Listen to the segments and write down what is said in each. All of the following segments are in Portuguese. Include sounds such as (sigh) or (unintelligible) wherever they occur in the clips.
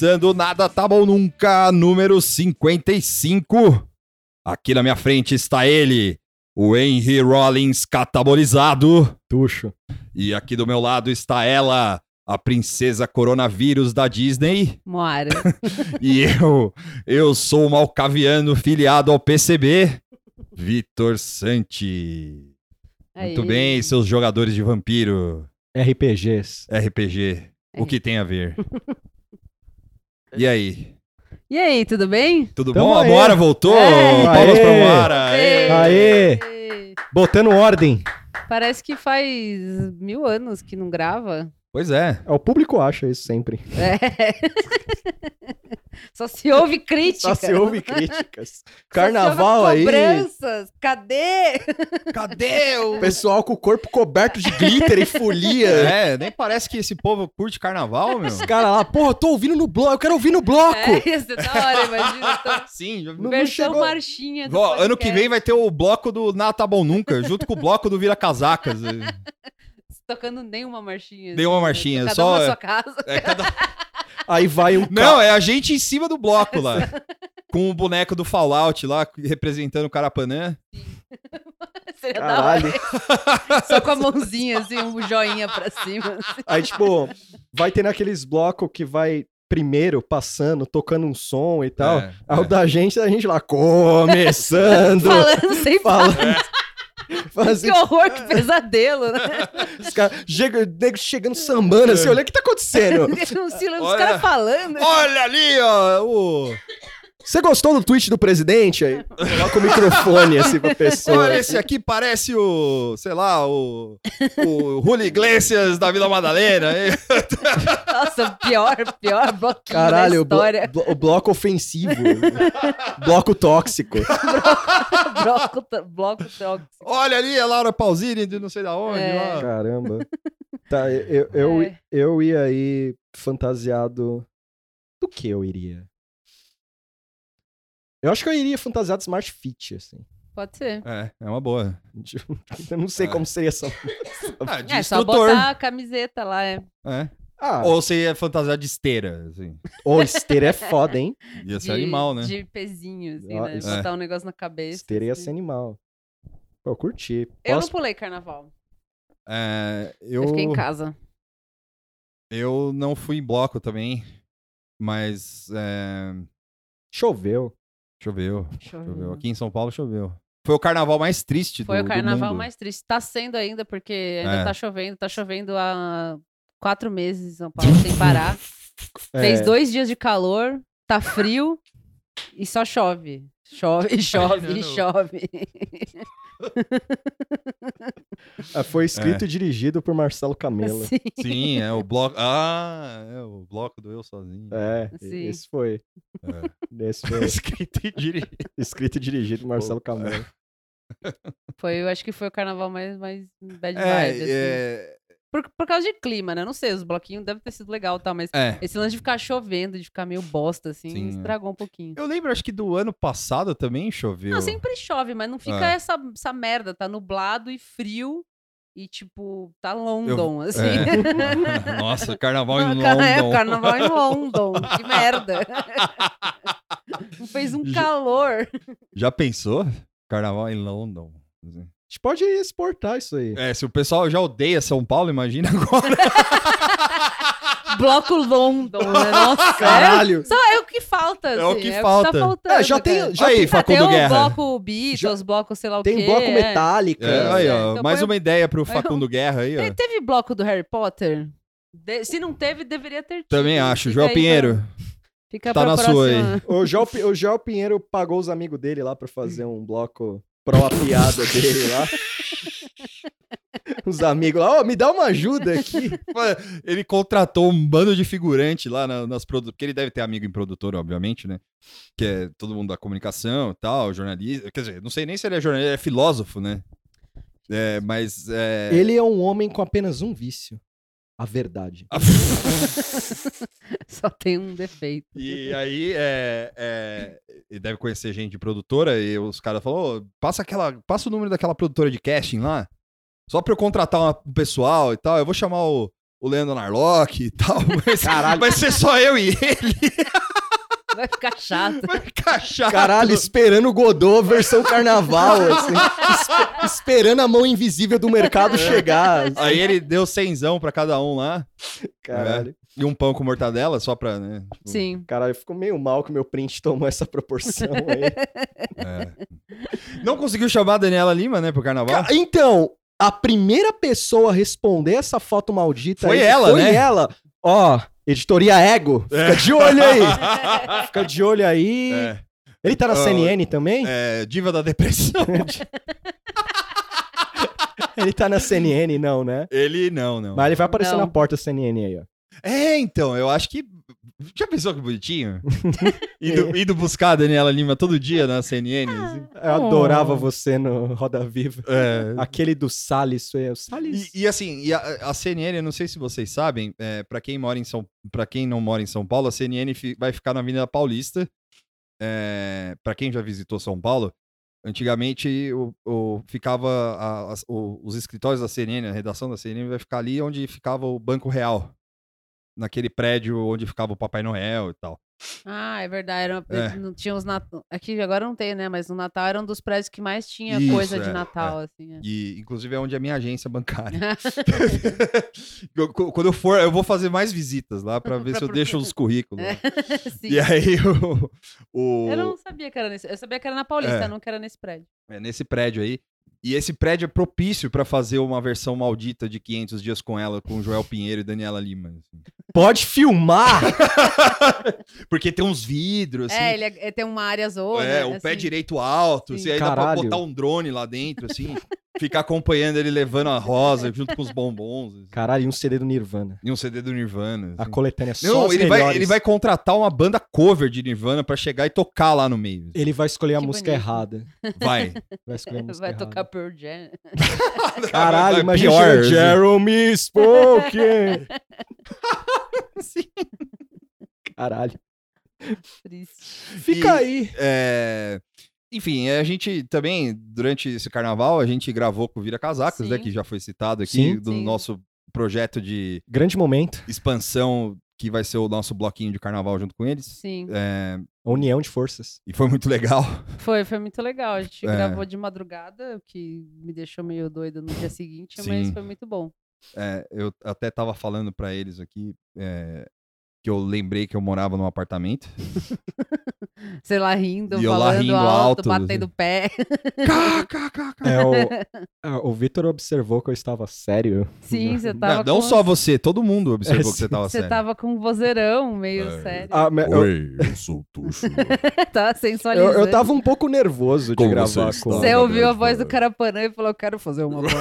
Começando Nada Tá Bom Nunca, número 55. Aqui na minha frente está ele, o Henry Rollins catabolizado. Tuxo. E aqui do meu lado está ela, a princesa coronavírus da Disney. Moara. (laughs) E eu, eu sou o malcaviano filiado ao PCB, Vitor Santi. Muito Aí. bem, seus jogadores de vampiro, RPGs. RPG. O que tem a ver? (laughs) E aí? E aí, tudo bem? Tudo Tamo bom? A aí. Moara voltou? É. Palmas pra Aê. Moara. Aê. Aê. Botando ordem. Parece que faz mil anos que não grava. Pois é. É, O público acha isso sempre. É. Só se ouve crítica. Só se ouve críticas. (laughs) Só se Carnaval ouve aí. Cobranças. Cadê? (laughs) Cadê o... Pessoal com o corpo coberto de glitter e folia. É, nem parece que esse povo curte carnaval, meu. Os caras lá, porra, eu tô ouvindo no bloco, eu quero ouvir no bloco. É, ia ser da hora, imagina. (laughs) Tô... Sim. já- Não- não Versão chegou- marchinha do Ó, ano que vem vai ter o bloco do Nada Tá Bom Nunca, junto com o bloco do Vira Casacas. Tocando nenhuma marchinha. Nenhuma assim, né? marchinha, Cada só- um na sua casa. É cada... (laughs) Aí vai um Não, é a gente em cima do bloco lá. Com o boneco do Fallout lá, representando o Carapanã. (laughs) Seria Caralho. Só com a mãozinha, assim, um joinha pra cima. assim. Aí, tipo, vai ter naqueles blocos que vai primeiro passando, tocando um som e tal. É, Aí o é. da gente, a gente lá, começando. (laughs) Falando sem Falando. parar. (laughs) Fazendo Que horror, que pesadelo, né? (laughs) Os caras chegando sambando assim, olha o que tá acontecendo. (laughs) Um silêncio, os Olha. caras falando. Olha ali, ó, o... Você gostou do tweet do presidente? Aí coloca o microfone assim pra pessoa. Olha, esse aqui parece o, sei lá, o, o Julio Iglesias da Vila Madalena. hein? Nossa, pior, pior bloquinho Caralho, o, da blo- história. blo- o bloco ofensivo. bloco tóxico. Bloco, bloco tóxico. Olha ali a Laura Pausini de não sei da onde. É. lá. Caramba. Tá, eu, eu, É. eu ia aí fantasiado. Do que eu iria? Eu acho que eu iria fantasiado de Smart Fit, assim. Pode ser. É, é uma boa. (laughs) Eu não sei É. como seria essa. (laughs) Ah, de É, só instrutor. botar a camiseta lá, é. É. Ah, Ou você ia fantasiar de esteira, assim. ô, esteira é foda, hein? (laughs) Ia ser de, animal, né? De pezinho, assim, Ah, né? isso- Botar um negócio na cabeça. Esteira ia assim. ser animal. Pô, eu curti. Eu não Posso- pulei carnaval. É, eu, Eu fiquei em casa. eu não fui em bloco também, mas é, Choveu. choveu, Choveu. choveu. Aqui em São Paulo choveu. Foi o carnaval mais triste Foi do o do carnaval mais triste. Tá sendo ainda, porque ainda É. tá chovendo. Tá chovendo há quatro meses em São Paulo, sem parar. (laughs) Fez É, dois dias de calor, tá frio e só chove. Chove, (laughs) chove, e Imaginando. chove. (laughs) ah, Foi escrito e dirigido por Marcelo Camelo. Sim. Sim, é o bloco. Ah, é o bloco do eu sozinho. É, Sim. esse foi. É. Esse foi Escrito e dirigido. escrito e dirigido por Marcelo Camelo. Foi, eu acho que foi o carnaval mais, mais bad É, vibe, assim. é, Por, por causa de clima, né? Não sei, os bloquinhos devem ter sido legal e tal, mas é. esse lance de ficar chovendo, de ficar meio bosta, assim, Sim, é. estragou um pouquinho. Eu lembro, acho que do ano passado também choveu. Não, sempre chove, mas não fica É. essa, essa merda, tá nublado e frio e, tipo, tá London, assim. É. (laughs) Nossa, carnaval em Car- É, London. carnaval em London, que merda. (laughs) Fez um Já- calor. Já pensou? Carnaval em London. A gente pode exportar isso aí. É, se o pessoal já odeia São Paulo, imagina (laughs) agora. Bloco London, né? Nossa, Caralho! É, só é o que falta, É o assim, que tá falta. faltando, É, já tem- cara. já Aí, tem- Ah, Facundo tem o Guerra. bloco Beatles, Já- bloco sei lá o Tem quê. bloco é. metálica. É, aí, ó, então mais põe- uma ideia pro (laughs) Facundo Guerra aí, ó. Te- Teve bloco do Harry Potter? De- Se não teve, deveria ter tido. Também acho. Fica João aí Pinheiro, pra- Fica tá pra na sua aí. próxima. O João, o João Pinheiro pagou os amigos dele lá pra fazer um bloco pró a piada dele lá. Os amigos lá, ó, me dá uma ajuda aqui. ele contratou um bando de figurante lá na- nas produtoras. Porque ele deve ter amigo em produtora, obviamente, né? Que é todo mundo da comunicação e tal, jornalista. Quer dizer, não sei nem se ele é jornalista, ele é filósofo, né? É, mas. É... Ele é um homem com apenas um vício. A verdade. (laughs) Só tem um defeito. E aí, é, é, deve conhecer gente de produtora e os caras falaram, "Ô, passa, aquela, passa o número daquela produtora de casting lá, só pra eu contratar uma- um pessoal e tal, eu vou chamar o, o Leandro Narlock e tal. (laughs) Mas Caralho. vai ser só eu e ele. (laughs) Ficar chato. Caralho, esperando o Godot versão carnaval, (laughs) assim. Espe- esperando a mão invisível do mercado chegar. (laughs) assim. Aí ele deu cenzão pra cada um lá. Caralho. E um pão com mortadela, só pra, né? tipo, Sim. Caralho, ficou meio mal que meu print tomou essa proporção aí. (laughs) é. Não conseguiu chamar a Daniela Lima, né, pro carnaval? Ca- Então, a primeira pessoa a responder essa foto maldita Foi aí ela, foi né? ela. Ó, editoria Ego, fica de olho aí. (laughs) Fica de olho aí. É, Ele tá na Ah, CNN também? é, diva da depressão. (laughs) Ele tá na CNN, não, né? ele não, não. Mas ele vai aparecer Não. na porta da CNN aí, ó. É, então, eu acho que. Já pensou que bonitinho? (laughs) indo, indo buscar a Daniela Lima todo dia na CNN? assim? Eu adorava você no Roda Viva. É. Aquele do Salles, foi o Salles. E, e assim, e a, a CNN, eu não sei se vocês sabem, é, para quem mora em São, para quem não mora em São Paulo, a CNN fi- vai ficar na Avenida Paulista. É, para quem já visitou São Paulo, antigamente o, o- ficava a- as- o- os escritórios da CNN, a redação da CNN vai ficar ali onde ficava o Banco Real, naquele prédio onde ficava o Papai Noel e tal. Ah, é verdade. Era, É. (unintelligible) Não tinha os Nat... Aqui agora não tem, né? Mas no Natal era um dos prédios que mais tinha Isso, coisa é, de Natal, assim. é. E inclusive é onde é a minha agência bancária. (laughs) (laughs) Eu- qu- Quando eu for, eu vou fazer mais visitas lá para (laughs) ver Pra se eu deixo os currículos. Sim. E aí o, o- Eu não sabia que era nesse. Eu sabia que era na Paulista, É. não que era nesse prédio. é nesse prédio aí. E esse prédio é propício para fazer uma versão maldita de 500 dias com ela, com Joel Pinheiro e Daniela Lima. assim. Pode filmar! (laughs) Porque tem uns vidros, assim. É, ele é- é- tem uma área zona. É, o pé assim. direito alto, Sim. assim, aí dá pra Caralho. botar um drone lá dentro, assim, ficar acompanhando ele levando a rosa junto com os bombons. assim. Caralho, e um CD do Nirvana. E um CD do Nirvana. A assim. coletânea só Não, ele vai, ele vai contratar uma banda cover de Nirvana pra chegar e tocar lá no meio. Ele vai escolher a Que música bonito. errada. Vai. Vai escolher a (laughs) música Vai errada. tocar Pearl Jam. (laughs) Caralho, imagina pior, assim. Jeremy Spoken. (laughs) Caralho. Triste. Fica E- aí. É, Enfim, a gente também, durante esse carnaval, a gente gravou com o Vira Casacos, né? Sim. Que já foi citado aqui, Sim. do Sim. nosso projeto de Grande momento. expansão, que vai ser o nosso bloquinho de carnaval junto com eles. Sim. É, A união de forças. E foi muito legal. Foi, foi muito legal. A gente É. gravou de madrugada, o que me deixou meio doida no dia seguinte, mas Sim. foi muito bom. É, eu até tava falando pra eles aqui é, que eu lembrei que eu morava num apartamento. (laughs) Sei lá, rindo, E eu lá falando rindo alto, alto, batendo pé. Cá, cá, cá, cá. É, o, ah, (laughs) o Vitor observou que eu estava sério. Sim, você Não, tava não com... só você, todo mundo observou É, que você (laughs) tava Você sério. tava com um vozeirão meio É. sério. Ah, mas eu, Oi, eu sou o Tuxo. (laughs) tá eu, sensualizando. eu tava um pouco nervoso de Como gravar você com. Você ouviu a voz do cara. Carapanã e falou, eu quero fazer uma voz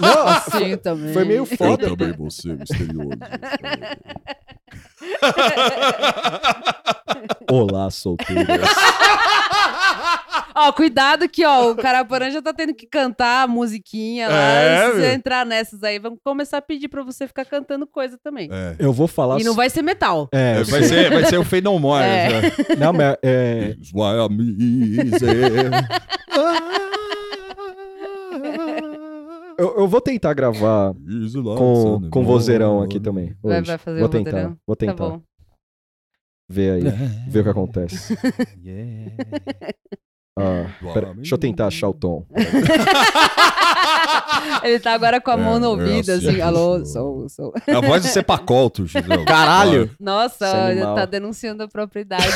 Não, assim também. foi meio Eu foda. também vou ser misterioso. Olá, solteiras. (laughs) Ó, cuidado que, ó, o Carapanã já tá tendo que cantar a musiquinha lá. É, e se você meu. entrar nessas aí, vamos começar a pedir pra você ficar cantando coisa também. É. Eu vou falar. E não vai ser metal. É, eu Vai ser, vai ser o Fade No More. É. né? Não, mas é, Is why I'm easy. Eu, eu vou tentar gravar com, Sunday com vozeirão aqui também. Vai, hoje. vai fazer vou o tentar, vozeirão. vou Tá tentar. bom. ver aí, (laughs) ver o que acontece. Yeah. (laughs) Ah, pera, deixa eu tentar achar o tom. (laughs) Ele tá agora com a mão É, no é ouvido, assim assim, alô, sou, sou. É a voz do Cepacol, Tuxo. entendeu? Caralho! Nossa, Esse animal. tá denunciando a propriedade.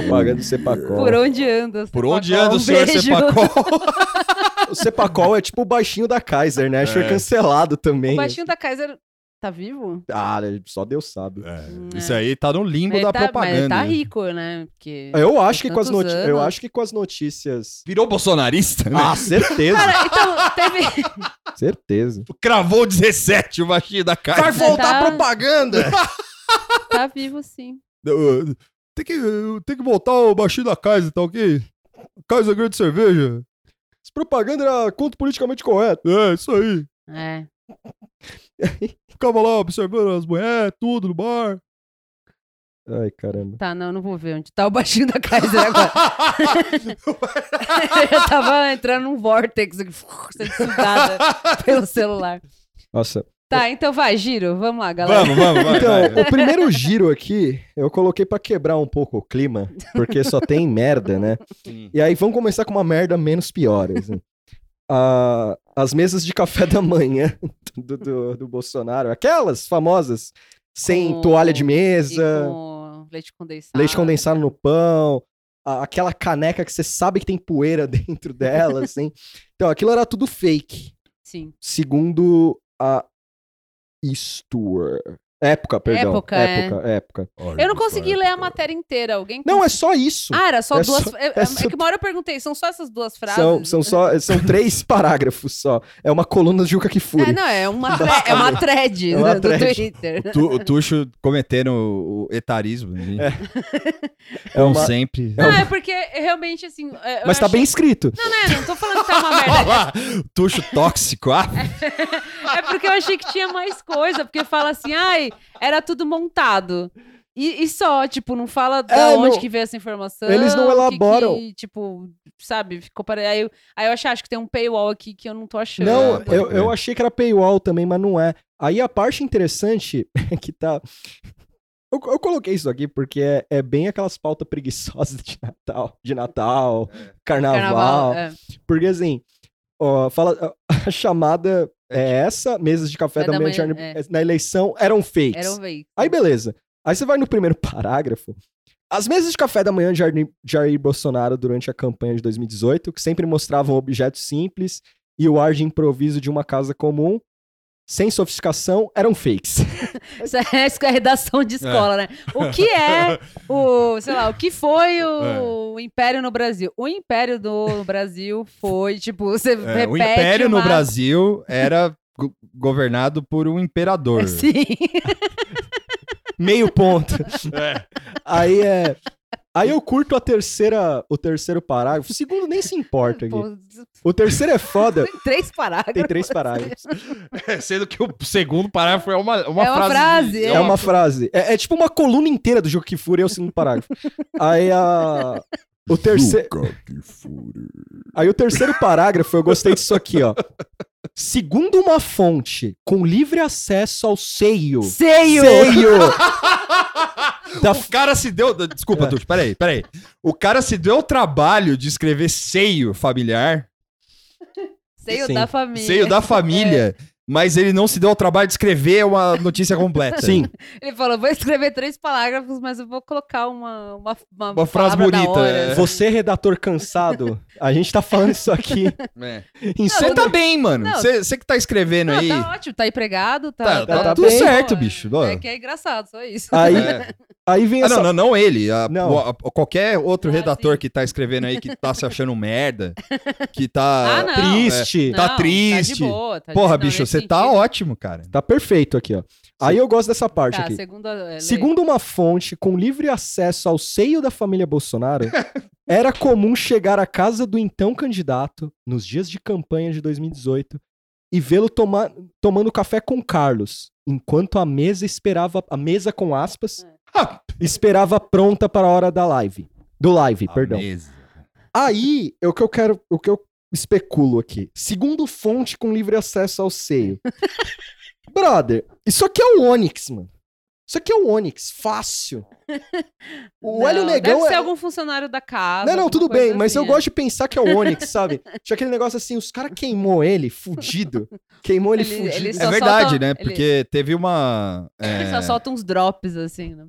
Propaganda do Cepacol. Por onde anda? Por onde anda o Um senhor beijo. Cepacol? (laughs) O Cepacol é tipo o baixinho da Kaiser, né? Acho que É. foi cancelado também. O baixinho da Kaiser tá vivo? Ah, só Deus sabe. É, Hum, isso é. aí tá no limbo da tá, Mas propaganda. tá né? rico, né? Porque... Eu acho que com as eu acho que com as notícias. Virou bolsonarista, né? Ah, certeza, Cara, então, teve... (laughs) certeza. Cravou 17 o baixinho da cara. Vai voltar Tá. propaganda! (laughs) tá vivo, sim. Tem que, tem que botar o baixinho da Kaiser, tá ok? Kaiser Grande Cerveja. Essa propaganda era conto politicamente correto. É, isso aí. É. (laughs) Ficava lá observando as mulheres, tudo no bar. Ai, caramba. Tá, não, não vou ver onde tá o baixinho da Kaiser agora. (laughs) (laughs) eu tava entrando num vortex, aqui, sendo sugada pelo celular. Nossa. Tá, então vai, giro. Vamos lá, galera. Vamos, vamos, vai, Então, vai. o primeiro giro aqui, eu coloquei pra quebrar um pouco o clima, porque só tem merda, né? Sim. E aí vamos começar com uma merda menos pior. assim. Ah, as mesas de café da manhã (laughs) do, do, do Bolsonaro, aquelas famosas, sem Com- toalha de E mesa, com leite condensado. leite condensado no pão, aquela caneca que você sabe que tem poeira (laughs) dentro dela, assim. Então, aquilo era tudo fake, Sim. segundo a Histoire. Época, perdão. Época, é. época, época. Eu não consegui ler a matéria inteira. Alguém Não, é só isso. Ah, era só É duas. só- é, é é só- que uma hora eu perguntei, são só essas duas frases? São, são só (laughs) são três parágrafos só. É uma coluna do Juca Kifuri. É, não, é uma, (laughs) thre- é uma thread É uma do, thread. do Twitter. Tu- o Tuxo cometendo o etarismo. né? É (laughs) Como uma- sempre. Não, é porque realmente, assim. é, eu Mas tá achei- bem escrito. Não, né? Não tô falando que tá uma merda. Olha lá, Tuxo tóxico. Ah, É porque eu achei que tinha mais coisa. Porque fala assim, ai, era tudo montado. E, e só, tipo, não fala de É, onde não- que veio essa informação. Eles não que elaboram. que, tipo, sabe, ficou pare... aí, eu, aí eu achei, acho que tem um paywall aqui que eu não tô achando. Não, pode eu, eu achei que era paywall também, mas não é. Aí a parte interessante (laughs) é que tá. Eu, eu coloquei isso aqui porque é, é bem aquelas pautas preguiçosas de Natal, de Natal, carnaval. Carnaval. é. Porque assim, ó, fala, (laughs) a chamada é essa, mesas de café É da da manhã, manhã, de- na eleição eram fakes. Era um veículo. Aí beleza. Aí você vai no primeiro (laughs) parágrafo. As mesas de café da manhã de Jair, Jair Bolsonaro durante a campanha de 2018, que sempre mostravam objetos simples e o ar de improviso de uma casa comum, sem sofisticação, eram fakes. (laughs) Isso é, isso é redação de escola, né? O que é o, sei lá, o que foi o, Império no Brasil? O Império do Brasil foi, tipo, você é, repete o Império no uma- Brasil era go- governado por um imperador. (laughs) Sim. Meio ponto. (laughs) Aí é. Aí eu curto a terceira, o terceiro parágrafo. O segundo nem se importa aqui. O terceiro é foda. tem (laughs) três parágrafos. Tem três parágrafos. Sendo que o segundo parágrafo é uma, uma É uma frase. frase, É uma frase. É, é tipo uma coluna inteira do Juca Kifuri, é o segundo parágrafo. Aí a. O terceiro. Aí o terceiro parágrafo, eu gostei disso aqui, ó. Segundo uma fonte com livre acesso ao seio. Seio! Seio! (laughs) da O cara se deu. Desculpa, É. Tuxo, peraí, peraí. O cara se deu o trabalho de escrever seio familiar, Seio Sim. da família. seio da família, (laughs) mas ele não se deu o trabalho de escrever uma notícia completa. Sim. Ele falou, vou escrever três parágrafos, mas eu vou colocar uma uma, uma, Uma frase bonita, hora, é. Você, redator cansado, a gente tá falando isso aqui É. Você tá bem, mano. Não. Você que tá escrevendo Não, aí. tá ótimo, tá empregado, tá, Tá- tá tudo bem. certo, Pô, bicho. É, é que é engraçado, só isso. Aí, É. aí vem Ah, essa. não, não, não ele. A- Não. o- a- qualquer outro Ah, redator sim. que tá escrevendo aí que tá se achando merda, que tá. (laughs) Ah, não. triste. tá Não, triste. Tá de boa, tá de- Porra, não, bicho, você tá ótimo, cara. Tá perfeito aqui, ó. Aí eu gosto dessa parte Tá, aqui. segundo, a- é. Segundo uma fonte com livre acesso ao seio da família Bolsonaro, (laughs) era comum chegar à casa do então candidato, nos dias de campanha de 2018, e vê-lo toma- tomando café com Carlos, enquanto a mesa esperava, a mesa com aspas, Ah, esperava pronta para a hora da live. Do live, a perdão. mesa. Aí, é o que eu quero, o que eu especulo aqui. Segundo fonte com livre acesso ao seio. (laughs) Brother, isso aqui é o Onix, mano. Isso aqui é o Onix, fácil. O Não, Hélio Negão Deve ser é... algum funcionário da casa. Não, não, tudo bem, mas assim, eu é. gosto de pensar que é o Onix, sabe? (laughs) Tinha aquele negócio assim, os caras queimou ele, fudido. Queimou ele, Ele- fudido. ele É verdade, solta- né? ele- Porque teve uma. (laughs) Ele é, só solta uns drops, assim, né?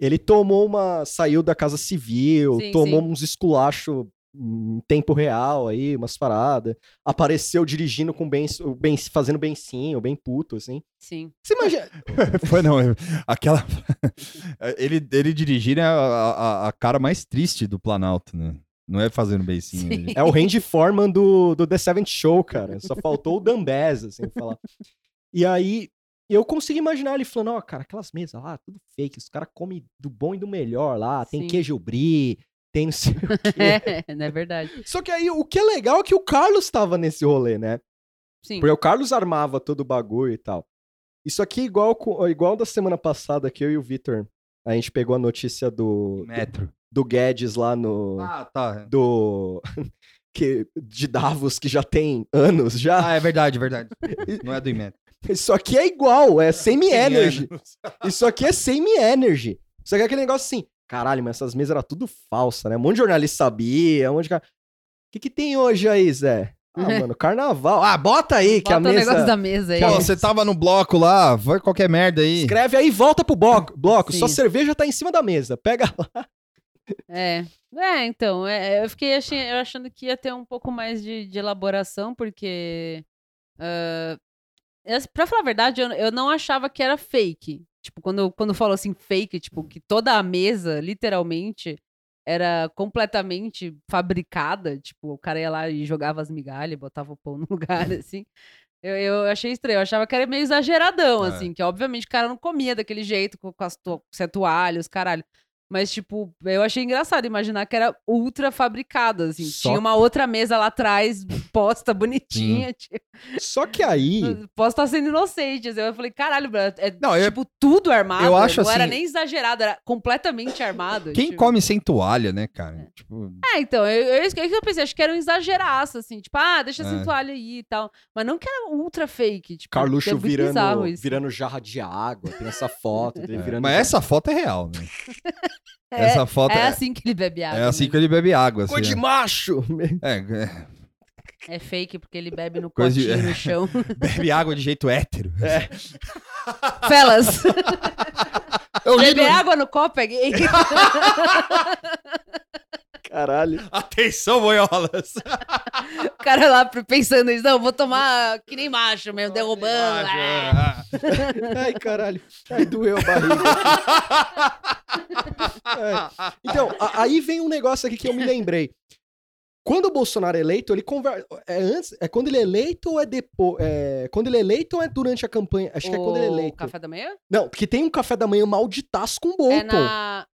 Ele tomou uma. saiu da casa civil, Sim, tomou sim. uns esculachos em tempo real aí, umas paradas. Apareceu dirigindo com bem, o bem fazendo bencinho, bem puto, assim. Sim. Você imagina. (laughs) Foi não, é- aquela. (laughs) ele, ele dirigir é a, a, a cara mais triste do Planalto, né? Não é fazendo beicinho. Sim. É o Randy Foreman do, do The Seventh Show, cara. Só faltou o Dambés, assim, falar. E aí, eu consigo imaginar ele falando, ó, cara, aquelas mesas lá, tudo fake. Os caras comem do bom e do melhor lá. Tem Sim. queijo brie, tem não sei o (laughs) quê. É, não é verdade. Só que aí, o que é legal é que o Carlos tava nesse rolê, né? Sim. Porque o Carlos armava todo o bagulho e tal. Isso aqui é igual, igual da semana passada que eu e o Vitor A gente pegou a notícia do, Metro. do Guedes lá no. Ah, tá. Do. (laughs) Que, de Davos, que já tem anos já. Ah, é verdade, verdade. (laughs) Não é do Metro. Isso aqui é igual, é semi-energy. Isso aqui é semi-energy. Isso aqui é aquele negócio assim. Caralho, mas essas mesas eram tudo falsa, né? Um monte de jornalista sabia, um monte de cara. O que, que tem hoje aí, Zé? Ah, (laughs) mano, carnaval. Ah, bota aí, que Bota a o mesa. negócio da mesa aí. Pô, você tava no bloco lá, foi qualquer merda aí. Escreve aí, volta pro bloco. bloco. Sim. Sua cerveja tá em cima da mesa. Pega lá. É. É, então, é, eu fiquei achei- eu achando que ia ter um pouco mais de, de elaboração, porque. eu- pra falar a verdade, eu, eu não achava que era fake. Tipo, quando, quando falou assim, fake, tipo, que toda a mesa, literalmente, era completamente fabricada. Tipo, o cara ia lá e jogava as migalhas, botava o pão no (laughs) lugar, assim. Eu, eu achei estranho, eu achava que era meio exageradão, É. assim, que obviamente o cara não comia daquele jeito, com, as to com toalhas, caralho. Mas, tipo, eu achei engraçado imaginar que era ultra fabricada, assim. Só- Tinha uma outra mesa lá atrás, posta, bonitinha. (laughs) Tipo, Só que aí. (laughs) posso estar sendo inocente. assim. Eu falei, caralho, bro, é Não, eu- tipo tudo armado. eu acho não era assim- nem exagerado, era completamente armado. Quem tipo. come sem toalha, né, cara? Tipo, É, então, eu, eu, isso que eu pensei, acho que era um exageraço, assim, tipo, ah, deixa É. sem toalha aí e tal. Mas não que era ultra fake, tipo, Carluxo é virando, virando jarra de água. Tem essa foto (laughs) dele é. virando. Mas essa foto é real, né? É, essa foto é é, assim que ele bebe água. é assim né? que ele bebe água. Coisa Assim, de macho! (laughs) é, é, É fake porque ele bebe no Coisa de- potinho no (laughs) chão. bebe água de jeito hétero. (laughs) Felas, Eu li beber no- água no copo é gay. Caralho. Atenção, boiolas. O cara lá pensando isso, não, vou tomar que nem macho mesmo, derrubando. é. Ah, Ai, caralho. Ai, doeu a barriga. É. Então, a- aí vem um negócio aqui que eu me lembrei. Quando o Bolsonaro é eleito, ele conversa. É antes? É quando ele é eleito ou é depois? É, quando ele é eleito ou é durante a campanha? Acho que é quando ele é O eleito. café da manhã? Não, porque tem um café da manhã malditaço com Bolton. É na...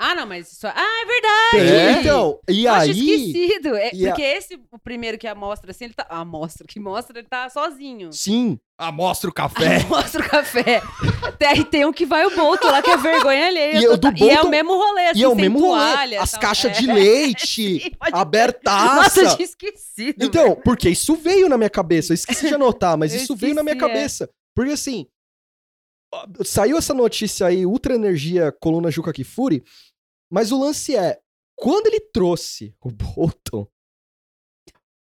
Ah, não, mas isso... Ah, é verdade! então. E Nossa, aí. esquecido. É, e a- Porque esse, o primeiro que a mostra, assim, ele tá... A mostra, que mostra, ele tá sozinho. Sim. ah, mostra o café. (laughs) Mostra o café. Até aí tem um que vai o Bolton lá, que é vergonha alheia. (laughs) E o do total. E é o Bolton- mesmo rolê, assim, e é o sem mesmo rolê. toalha, As tal. caixas É. de leite, (laughs) Sim, pode crer. abertaça. Nossa, eu tinha esquecido. Então, velho. porque isso veio na minha cabeça. Eu esqueci de anotar, mas Eu isso veio na minha esqueci, é. cabeça. Porque assim, saiu essa notícia aí, Ultra Energia, coluna Juca Kifuri, mas o lance é, quando ele trouxe o Bolton,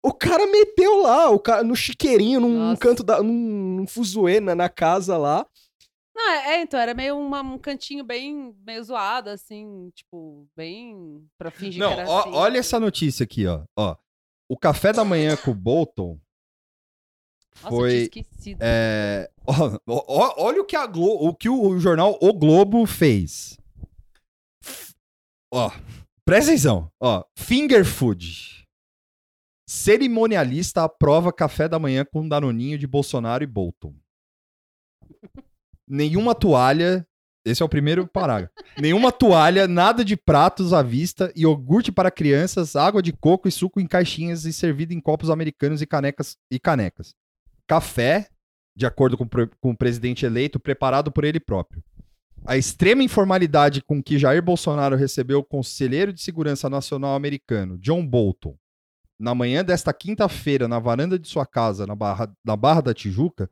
o cara meteu lá, o cara no chiqueirinho, num Nossa. canto da, num, num fuzuê na, na casa lá. Não, é, é, então, era meio uma- um cantinho bem, meio zoado, assim, tipo, bem pra fingir Não, que era ó- assim. olha essa notícia aqui, ó. ó. O café da manhã com o Bolton Nossa, eu foi. tinha esquecido. é, ó, ó- olha o que, a Glo- o, que o jornal O Globo fez. Ó, presta atenção. Ó, finger food. Cerimonialista aprova café da manhã com danoninho de Bolsonaro e Bolton. Nenhuma toalha. Esse é o primeiro parágrafo. Nenhuma toalha, nada de pratos à vista, iogurte para crianças, água de coco e suco em caixinhas e servido em copos americanos e canecas. E canecas. Café, de acordo com, com o presidente eleito, preparado por ele próprio. A extrema informalidade com que Jair Bolsonaro recebeu o conselheiro de segurança nacional americano, John Bolton, na manhã desta quinta-feira, na varanda de sua casa, na Barra, na Barra da Tijuca,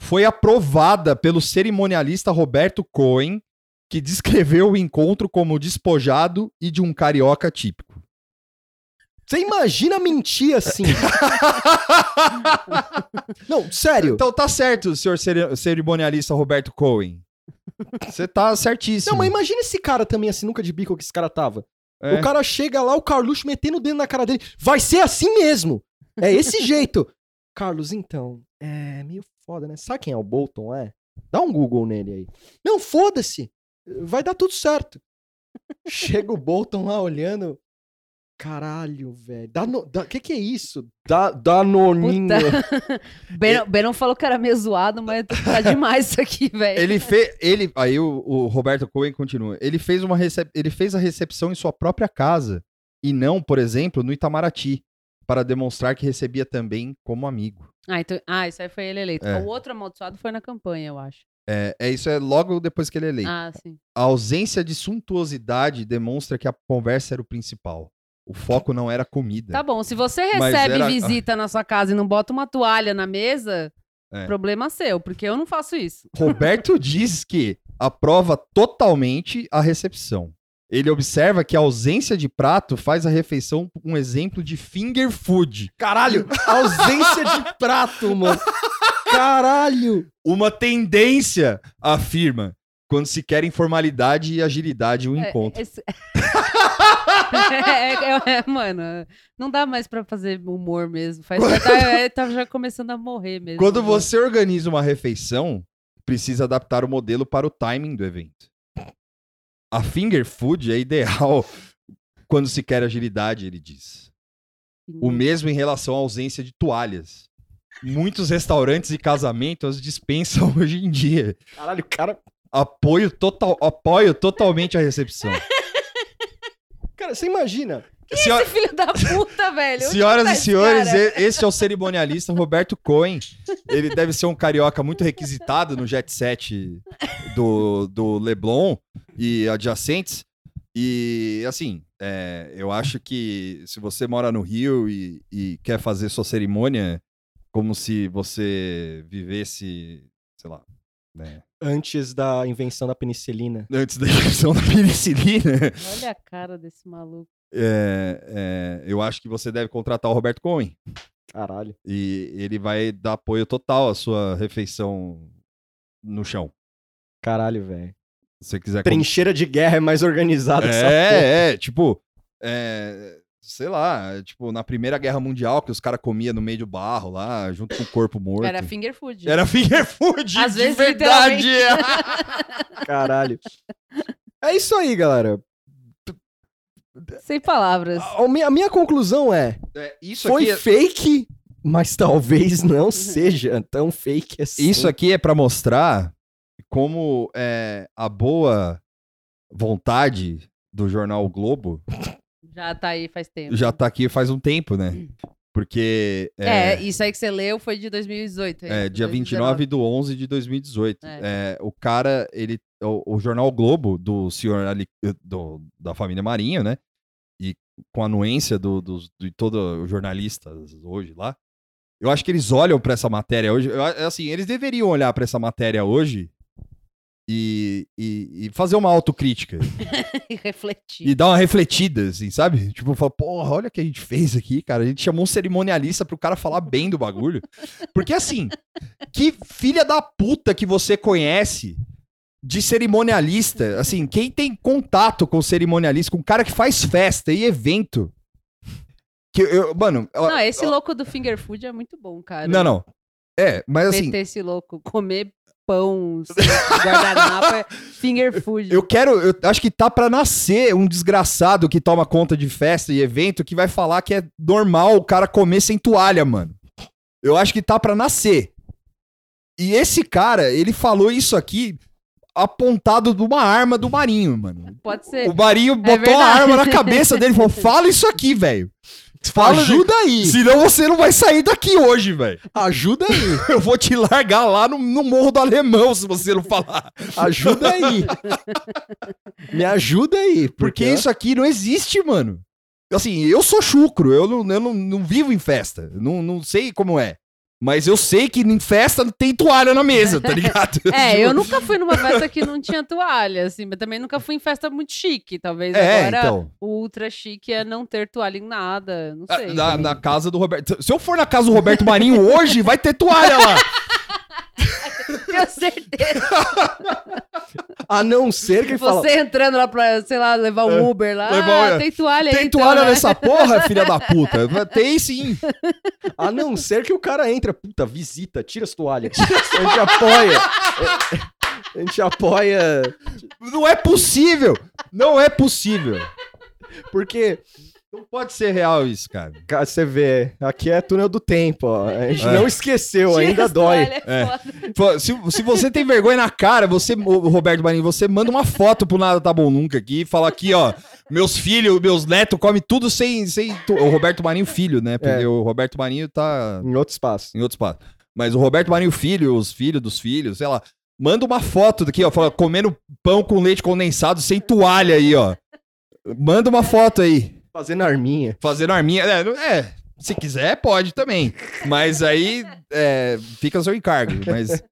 foi aprovada pelo cerimonialista Roberto Cohen, que descreveu o encontro como despojado e de um carioca típico. Você imagina mentir assim? (laughs) Não, sério. Então tá certo, senhor ceri- cerimonialista Roberto Cohen. Você tá certíssimo. Não, mas imagina esse cara também, assim, nunca de bico que esse cara tava. É. O cara chega lá, o Carluxo metendo o dedo na cara dele. Vai ser assim mesmo. É esse (laughs) jeito. Carlos, então, é meio foda, né? Sabe quem é o Bolton, é? Dá um Google nele aí. Não, foda-se. Vai dar tudo certo. (laughs) Chega o Bolton lá olhando. Caralho, velho. Dano... Da... Que que é isso? Da... Danoninho. Benon, Benon falou que era meio zoado, mas tá (laughs) demais isso aqui, velho. Ele fez. Ele, aí o, o Roberto Cohen continua. Ele fez, uma recep, ele fez a recepção em sua própria casa. E não, por exemplo, no Itamaraty. Para demonstrar que recebia também como amigo. Ah, então, ah, isso aí foi ele eleito. É. O outro amaldiçoado foi na campanha, eu acho. É, é isso é logo depois que ele é eleito. Ah, sim. A ausência de suntuosidade demonstra que a conversa era o principal. O foco não era comida. Tá bom, se você recebe era- visita na sua casa e não bota uma toalha na mesa, É. problema seu, porque eu não faço isso. Roberto (laughs) diz que aprova totalmente a recepção. Ele observa que a ausência de prato faz a refeição um exemplo de finger food. Caralho, (laughs) ausência de prato, mano. (laughs) Caralho. Uma tendência, afirma, quando se quer informalidade e agilidade um É, encontro. esse- (laughs) É, é, é, mano, não dá mais pra fazer humor mesmo. Faz, tá, é, tá já começando a morrer mesmo. Quando o humor. você organiza uma refeição, precisa adaptar o modelo para o timing do evento. A finger food é ideal (laughs) quando se quer agilidade, ele diz. O mesmo em relação à ausência de toalhas. Muitos restaurantes e casamentos as dispensam (laughs) hoje em dia. Caralho, cara. Apoio, total, apoio totalmente a recepção. (laughs) Cara, você imagina. Senhora- Esse filho da puta, (laughs) velho. Senhoras tá e senhores, cara? esse é o cerimonialista Roberto Cohen. Ele deve ser um carioca muito requisitado no jet set do, do Leblon e adjacentes. E, assim, é, eu acho que se você mora no Rio e, e quer fazer sua cerimônia como se você vivesse, sei lá, né, Antes da invenção da penicilina. antes da invenção da penicilina, Olha a cara desse maluco. é, é, eu acho que você deve contratar o Roberto Cohen. Caralho. E ele vai dar apoio total à sua refeição no chão. Caralho, velho. Se você quiser. Trincheira de guerra é mais organizada que essa porra. É, é, tipo. é, sei lá, é, tipo, na Primeira Guerra Mundial, que os caras comiam no meio do barro lá, junto com o corpo morto. Era finger food. Era finger food, Às de vezes, verdade. (laughs) Caralho. É isso aí, galera. Sem palavras. A minha, a minha conclusão é: É, isso, foi aqui é, fake, mas talvez não seja tão fake assim. isso aqui é pra mostrar como é, a boa vontade do jornal o Globo (laughs) Já tá aí faz tempo. já tá aqui faz um tempo, né? (clears throat) Porque. É, isso aí que você leu foi de 2018. É, dia 2019. 29 do 11 de 2018. É. É, o cara, ele. O, o jornal Globo, do senhor Ali, do, da família Marinho, né? E com a anuência do, dos- de todos os jornalistas hoje lá. Eu acho que eles olham pra essa matéria hoje. eu assim, eles deveriam olhar pra essa matéria hoje e, e, e fazer uma autocrítica. (laughs) Refletir. E dar uma refletida, assim, sabe? Tipo, falar, porra, olha o que a gente fez aqui, cara. A gente chamou um cerimonialista pro cara falar bem do bagulho. Porque, assim, que filha da puta que você conhece de cerimonialista, assim, quem tem contato com cerimonialista, com um cara que faz festa e evento. Que eu, mano, Não, esse louco do finger food é muito bom, cara. não, não. É, mas assim, Meter esse louco. Comer pão, guardanapo, é (laughs) finger food. Eu quero, eu acho que tá pra nascer um desgraçado que toma conta de festa e evento que vai falar que é normal o cara comer sem toalha, mano. Eu acho que tá pra nascer. E esse cara, ele falou isso aqui apontado de uma arma do Marinho, mano. Pode ser. O Marinho botou a verdade. arma na (laughs) cabeça dele e falou: fala isso aqui, velho. Fala Ajuda aí. Senão você não vai sair daqui hoje, velho. Ajuda aí. (laughs) Eu vou te largar lá no, no Morro do Alemão se você não falar. Ajuda aí. (laughs) Me ajuda aí. Porque isso aqui não existe, mano. Assim, eu sou chucro, eu não, eu não, não vivo em festa. Não, não sei como é. Mas eu sei que em festa tem toalha na mesa, tá ligado? (laughs) É, Tipo, eu nunca fui numa festa que não tinha toalha, assim, mas também nunca fui em festa muito chique. Talvez É, agora então. o ultra chique é não ter toalha em nada. Não sei. Na, na casa do Roberto. Se eu for na casa do Roberto Marinho hoje, vai ter toalha lá. (laughs) Tenho certeza. A não ser que ele fala. Você entrando lá pra, sei lá, levar um Uber lá. levar- ah, tem toalha aí. Tem então, toalha né? nessa porra, (laughs) filha da puta? Tem sim. A não ser que o cara entra, puta, visita, tira as toalhas. A gente apoia. A gente apoia. Não é possível. Não é possível. Porque, Não pode ser real isso, cara. cara, você vê, aqui é túnel do tempo, ó. A gente É. não esqueceu, ainda dói. É. Se, se você tem vergonha na cara, você, Roberto Marinho, você manda uma foto pro Nada Tá Bom Nunca aqui e fala aqui, ó, meus filhos, meus netos comem tudo sem, sem to- o Roberto Marinho filho, né? Porque É. o Roberto Marinho tá Em outro espaço. em outro espaço. Mas o Roberto Marinho filho, os filhos dos filhos, sei lá, Manda uma foto daqui, ó. Fala, comendo pão com leite condensado sem toalha aí, ó. Manda uma foto aí. Fazendo arminha. Fazendo arminha. É, é, se quiser, pode também. Mas aí é, fica a seu encargo. Mas,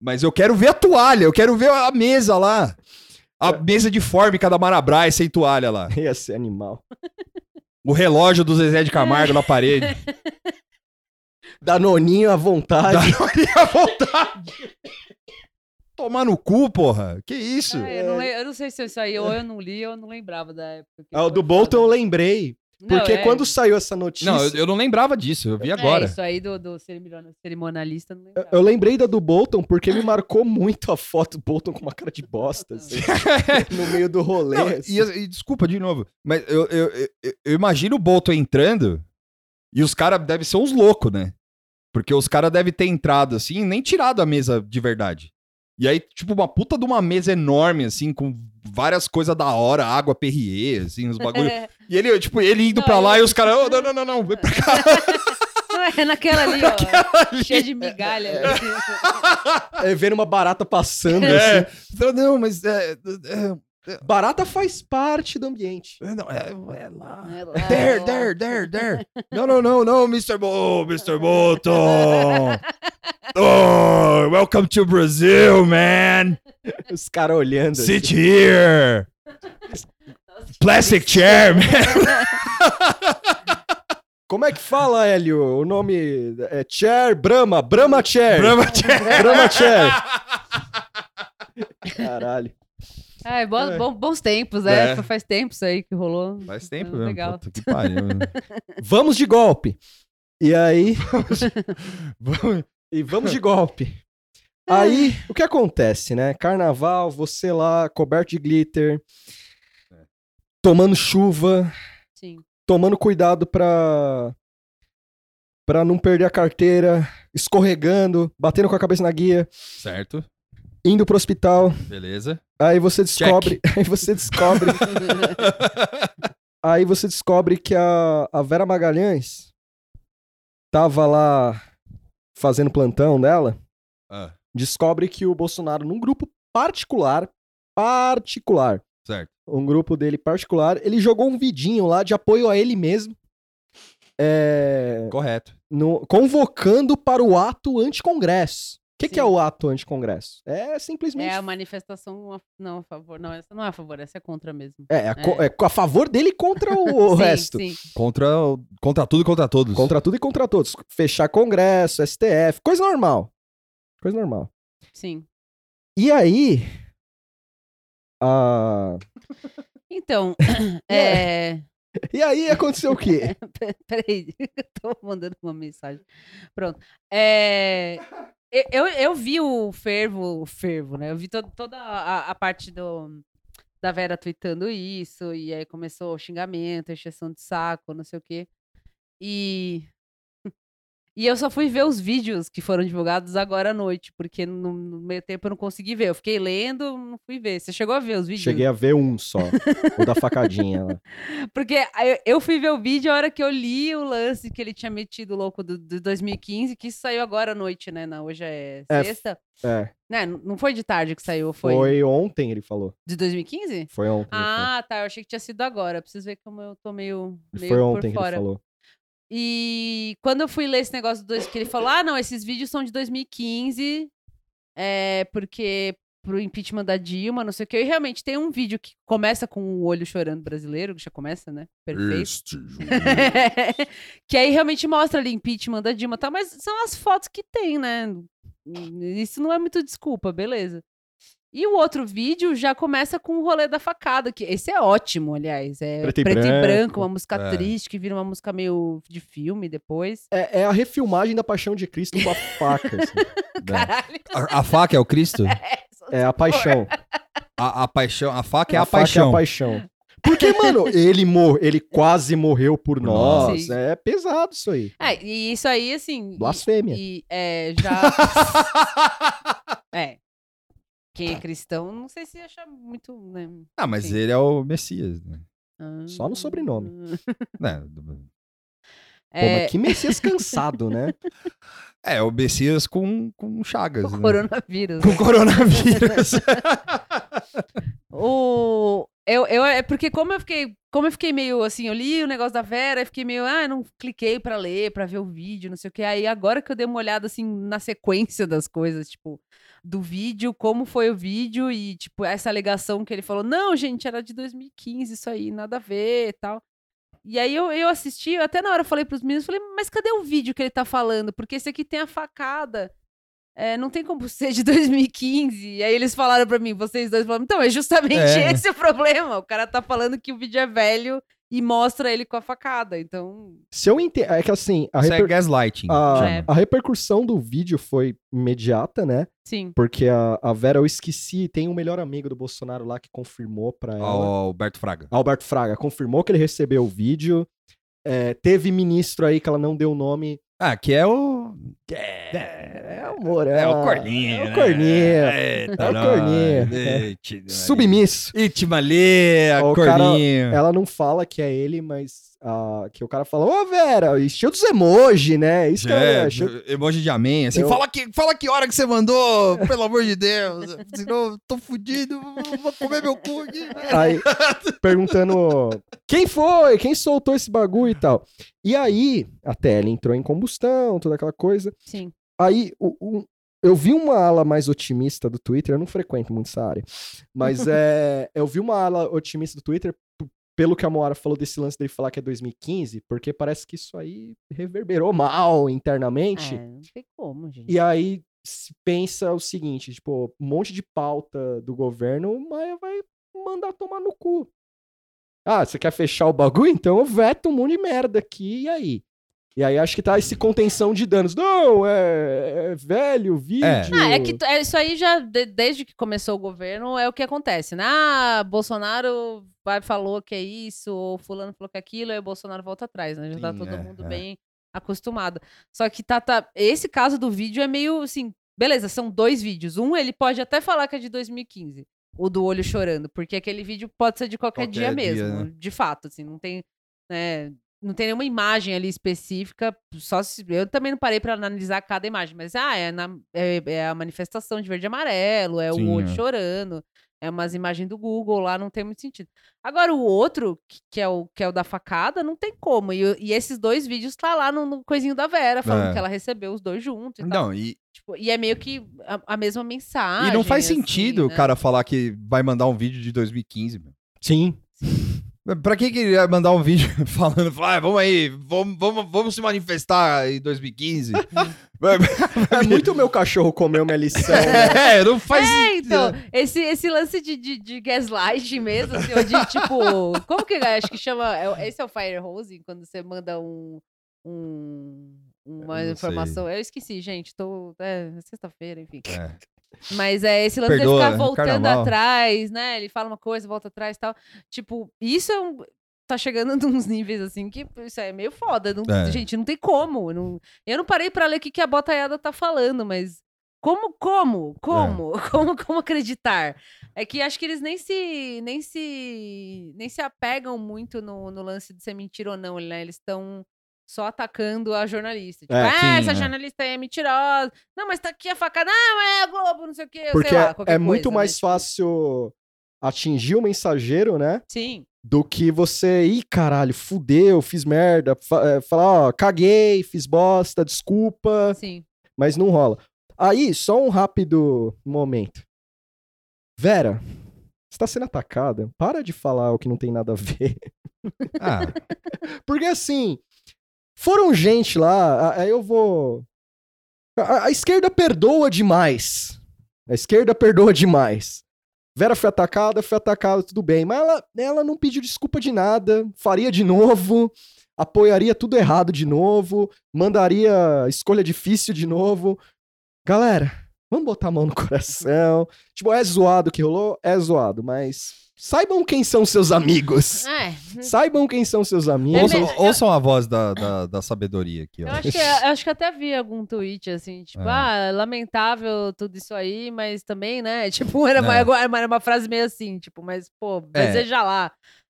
mas eu quero ver a toalha, eu quero ver a mesa lá. A mesa de fórmica da Marabras sem toalha lá. (laughs) Ia ser animal. O relógio do Zezé de Camargo na parede. Danoninho à vontade. Dá à vontade. (laughs) Tomar no cu, porra. Que isso? Ah, eu, não, le- eu não sei se isso aí, ou eu não li, ou eu não lembrava da época. que Ah, o do Bolton eu lembrei. Não, Porque é- quando saiu essa notícia. Não, eu, eu não lembrava disso. Eu vi agora. É, isso aí do, do cerimonial- cerimonialista, eu não Eu, lembrava. eu lembrei da do Bolton porque me marcou muito a foto do Bolton com uma cara de bosta, assim, (laughs) no meio do rolê. Não, assim. e, e desculpa de novo, mas eu, eu, eu, eu imagino o Bolton entrando e os caras devem ser uns loucos, né? Porque os caras devem ter entrado assim e nem tirado a mesa de verdade. E aí, tipo, uma puta de uma mesa enorme, assim, com várias coisas da hora, água Perrier, assim, os bagulho. (laughs) e ele, tipo, ele indo Não, pra lá eu- e os caras, oh, não, não, não, não, vem pra cá. Não, (laughs) é naquela ali, ó. cheia de migalha. (laughs) É, vendo uma barata passando, É, assim. Então, não, mas é, é, Barata faz parte do ambiente. é, não, é, é lá. É lá, There, there, there, there. No, no, no, no, Mr. Bo, Mr. Bolton. Oh, welcome to Brazil, man. Os caras olhando. Sit assim. here. Plastic chair, man. Como é que fala, Hélio? O nome é Chair Brahma. Brahma Chair. Brahma chair. Brahma Chair. Caralho. Ah, é bom- É. bom- bons tempos, né? É. Faz tempo isso aí que rolou. Faz tempo mesmo. Legal. Puta que pariu. né? Vamos de golpe. E aí. Vamos- E vamos de (laughs) golpe. Aí, o que acontece, né? Carnaval, você lá, coberto de glitter, tomando chuva, Sim. tomando cuidado pra, pra não perder a carteira, escorregando, batendo com a cabeça na guia, Certo, indo pro hospital. beleza. Aí você descobre, (laughs) aí você descobre, (laughs) aí você descobre que a, a Vera Magalhães tava lá fazendo plantão dela. Ah, descobre que o Bolsonaro, num grupo particular, particular, certo. um grupo dele particular, ele jogou um vidinho lá de apoio a ele mesmo, é, Correto. no- convocando para o ato anticongresso. O que, que é o ato anticongresso? É simplesmente. É a manifestação não a favor. Não, essa não é a favor, essa é contra mesmo. É, a, co- é a favor dele contra o, o (laughs) Sim, resto. Sim. Contra, contra tudo e contra todos. Contra tudo e contra todos. Fechar Congresso, STF, coisa normal. Coisa normal. Sim. E aí. A... (laughs) Então, (coughs) é. (laughs) E aí aconteceu o quê? Pe- Peraí, eu tô mandando uma mensagem. Pronto. É, eu, eu, vi o fervo, o fervo, né? Eu vi to- toda a, a parte do, da Vera tweetando isso, e aí começou o xingamento, encheção de saco, não sei o quê. E. E eu só fui ver os vídeos que foram divulgados agora à noite, porque no, no meio tempo eu não consegui ver. Eu fiquei lendo, não fui ver. Você chegou a ver os vídeos? Cheguei a ver um só. o da facadinha lá. (laughs) Porque eu fui ver o vídeo a hora que eu li o lance que ele tinha metido louco do, do 2015, que isso saiu agora à noite, né? Não, hoje é É, sexta. É. Né? n- Não foi de tarde que saiu, foi, Foi, ontem, ele falou. de 2015? Foi ontem. Ah, tá. Eu achei que tinha sido agora. Preciso ver como eu tô meio, meio Foi por ontem que ele fora. falou. E quando eu fui ler esse negócio do dois, que ele falou: ah, não, esses vídeos são de 2015, é, porque pro impeachment da Dilma, não sei o que. E realmente tem um vídeo que começa com o olho chorando brasileiro, que já começa, né? Perfeito. Este (laughs) que aí realmente mostra ali impeachment da Dilma, tá? Mas são as fotos que tem, né? Isso não é muito desculpa, beleza. E o outro vídeo já começa com o rolê da facada, que esse é ótimo, aliás. É Preto e preto, e branco. branco, uma música É. triste, que vira uma música meio de filme depois. É, é a refilmagem da Paixão de Cristo com a faca. assim. (laughs) Caralho. A, a faca é o Cristo? (laughs) É a paixão. A, a paixão. A faca é a, faca paixão. É a paixão. Porque, mano, (laughs) ele, mor ele quase morreu por nós. Sim. É pesado isso aí. É, e isso aí, assim. e- Blasfêmia. E, é, já. é. Quem é cristão, não sei se acha muito. Né? ah, mas Sim. ele é o Messias, né? Só no sobrenome. Né, do- (laughs) Pô, mas que Messias cansado, né? É, o Messias com, com chagas. O né? coronavírus. Com coronavírus. (laughs) O. Eu, eu, é porque como eu fiquei, como eu fiquei meio assim, eu li o negócio da Vera, eu fiquei meio, ah, não cliquei pra ler, pra ver o vídeo, não sei o que. Aí agora que eu dei uma olhada assim na sequência das coisas, tipo, do vídeo, como foi o vídeo e tipo essa alegação que ele falou, não, gente, era de 2015 isso aí, nada a ver, e tal. E aí eu, eu assisti, até na hora eu falei pros meninos, falei, mas cadê o vídeo que ele tá falando? Porque esse aqui tem a facada. É, não tem como (laughs) ser de 2015. E aí eles falaram pra mim, vocês dois falaram, então, é justamente É. esse o problema. O cara tá falando que o vídeo é velho e mostra ele com a facada. Então, Se eu entendo. É que assim, a, Isso é gaslighting. a-. É. a repercussão do vídeo foi imediata, né? sim. Porque a, a Vera, eu esqueci, tem um melhor amigo do Bolsonaro lá que confirmou pra ela. Alberto Fraga. Alberto Fraga confirmou que ele recebeu o vídeo. É, teve ministro aí que ela não deu o nome. Ah, que é o. É, é amor, É o corninho. É o né? corninho. Eita, É o corninho. Submisso. Itimaleia, O cara- corninho. Ela não fala que é ele, mas que o cara fala, ô Vera, encheu dos emoji, né? Isso que É, é, encheu- emoji de amém. Assim, Eu- fala, que, fala que hora que você mandou, (laughs) pelo amor de Deus. Senão eu tô fudido, vou comer meu cu aqui. Aí, perguntando quem foi, quem soltou esse bagulho e tal. E aí, a tela entrou em combustão, toda aquela coisa. Sim. Aí, o- o- eu vi uma ala mais otimista do Twitter, eu não frequento muito essa área, mas é, (laughs) eu vi uma ala otimista do Twitter pelo que a Moara falou desse lance dele falar que é 2015, porque parece que isso aí reverberou mal internamente. É, não tem como, gente. E aí se pensa o seguinte, tipo, um monte de pauta do governo, o Maia vai mandar tomar no cu. Ah, você quer fechar o bagulho? Então eu veto um monte de merda aqui, e aí? E aí acho que tá esse contenção de danos. Não, é, é velho, vídeo. Ah, é que é, isso aí já, de- desde que começou o governo, é o que acontece, né? Ah, Bolsonaro vai, falou que é isso, ou fulano falou que é aquilo, aí o Bolsonaro volta atrás, né? Já tá Sim, todo é, mundo é. bem acostumado. Só que tá, tá, esse caso do vídeo é meio assim, beleza, são dois vídeos. Um, ele pode até falar que é de 2015, o do olho chorando, porque aquele vídeo pode ser de qualquer, Qualquer dia, dia, mesmo, né? de fato, assim, não tem, né, não tem nenhuma imagem ali específica, só se, eu também não parei pra analisar cada imagem, mas ah, é, na- é- é a manifestação de verde e amarelo, é Sim, o olho é. chorando, é umas imagens do Google lá, não tem muito sentido. Agora o outro, que, que é o que é o da facada, não tem como. E, e esses dois vídeos tá lá no, no coisinho da Vera, falando É. que ela recebeu os dois juntos e tal. Não, e, Tipo, e é meio que a, a mesma mensagem. e não faz assim, sentido o né? cara falar que vai mandar um vídeo de 2015, meu. Sim. Pra que que ele ia mandar um vídeo (laughs) falando, ah, vamos aí, vamos, vamos, vamos se manifestar em 2015? (laughs) É muito meu cachorro comeu minha lição, né? (laughs) é, não faz É, então, esse, esse lance de, de, de gaslight mesmo, assim, de tipo. Como que eu acho que chama? é- Esse é o fire hosing, quando você manda um. um uma informação. Eu esqueci, gente. Tô. É, sexta-feira, enfim. É. Mas é esse lance Perdoa, de ficar voltando Carnaval. atrás, né? Ele fala uma coisa, volta atrás e tal. Tipo, isso é um. Tá chegando (laughs) nos níveis assim que isso é meio foda. não- É. Gente, não tem como. não- eu não parei pra ler o que, que a botaiada tá falando, mas. Como, como? Como? (laughs) Como, como acreditar? É que acho que eles nem se. nem se. nem se apegam muito no, no lance de ser mentira ou não, né? Eles estão só atacando a jornalista. Tipo, É, ah, sim, essa é. jornalista aí é mentirosa. Não, mas tá aqui a facada. Não, mas é a Globo, não sei o quê. Porque sei lá, é- qualquer é muito coisa, né? mais Tipo, fácil atingir o mensageiro, né? Sim. Do que você, ih, caralho, fudeu, fiz merda. é, falar, ó, caguei, fiz bosta, desculpa. Sim. mas não rola. Aí, só um rápido momento. Vera, você tá sendo atacada. Para de falar o que não tem nada a ver. Ah, (laughs) Porque assim, foram gente lá, aí eu vou. A, a esquerda perdoa demais. A esquerda perdoa demais. Vera foi atacada, foi atacada, tudo bem. Mas ela, ela não pediu desculpa de nada, faria de novo, apoiaria tudo errado de novo, mandaria escolha difícil de novo. Galera, vamos botar a mão no (laughs) coração. Tipo, é zoado o que rolou? É zoado, mas saibam quem são seus amigos. É. Saibam quem são seus amigos. ouçam, mesmo- ouçam a voz da, da, da sabedoria aqui, ó. Eu acho, que, eu acho que até vi algum tweet assim, tipo, É. ah, lamentável tudo isso aí, mas também, né? (laughs) Tipo, era, É. uma, era uma frase meio assim, tipo, mas, pô, É. deseja lá.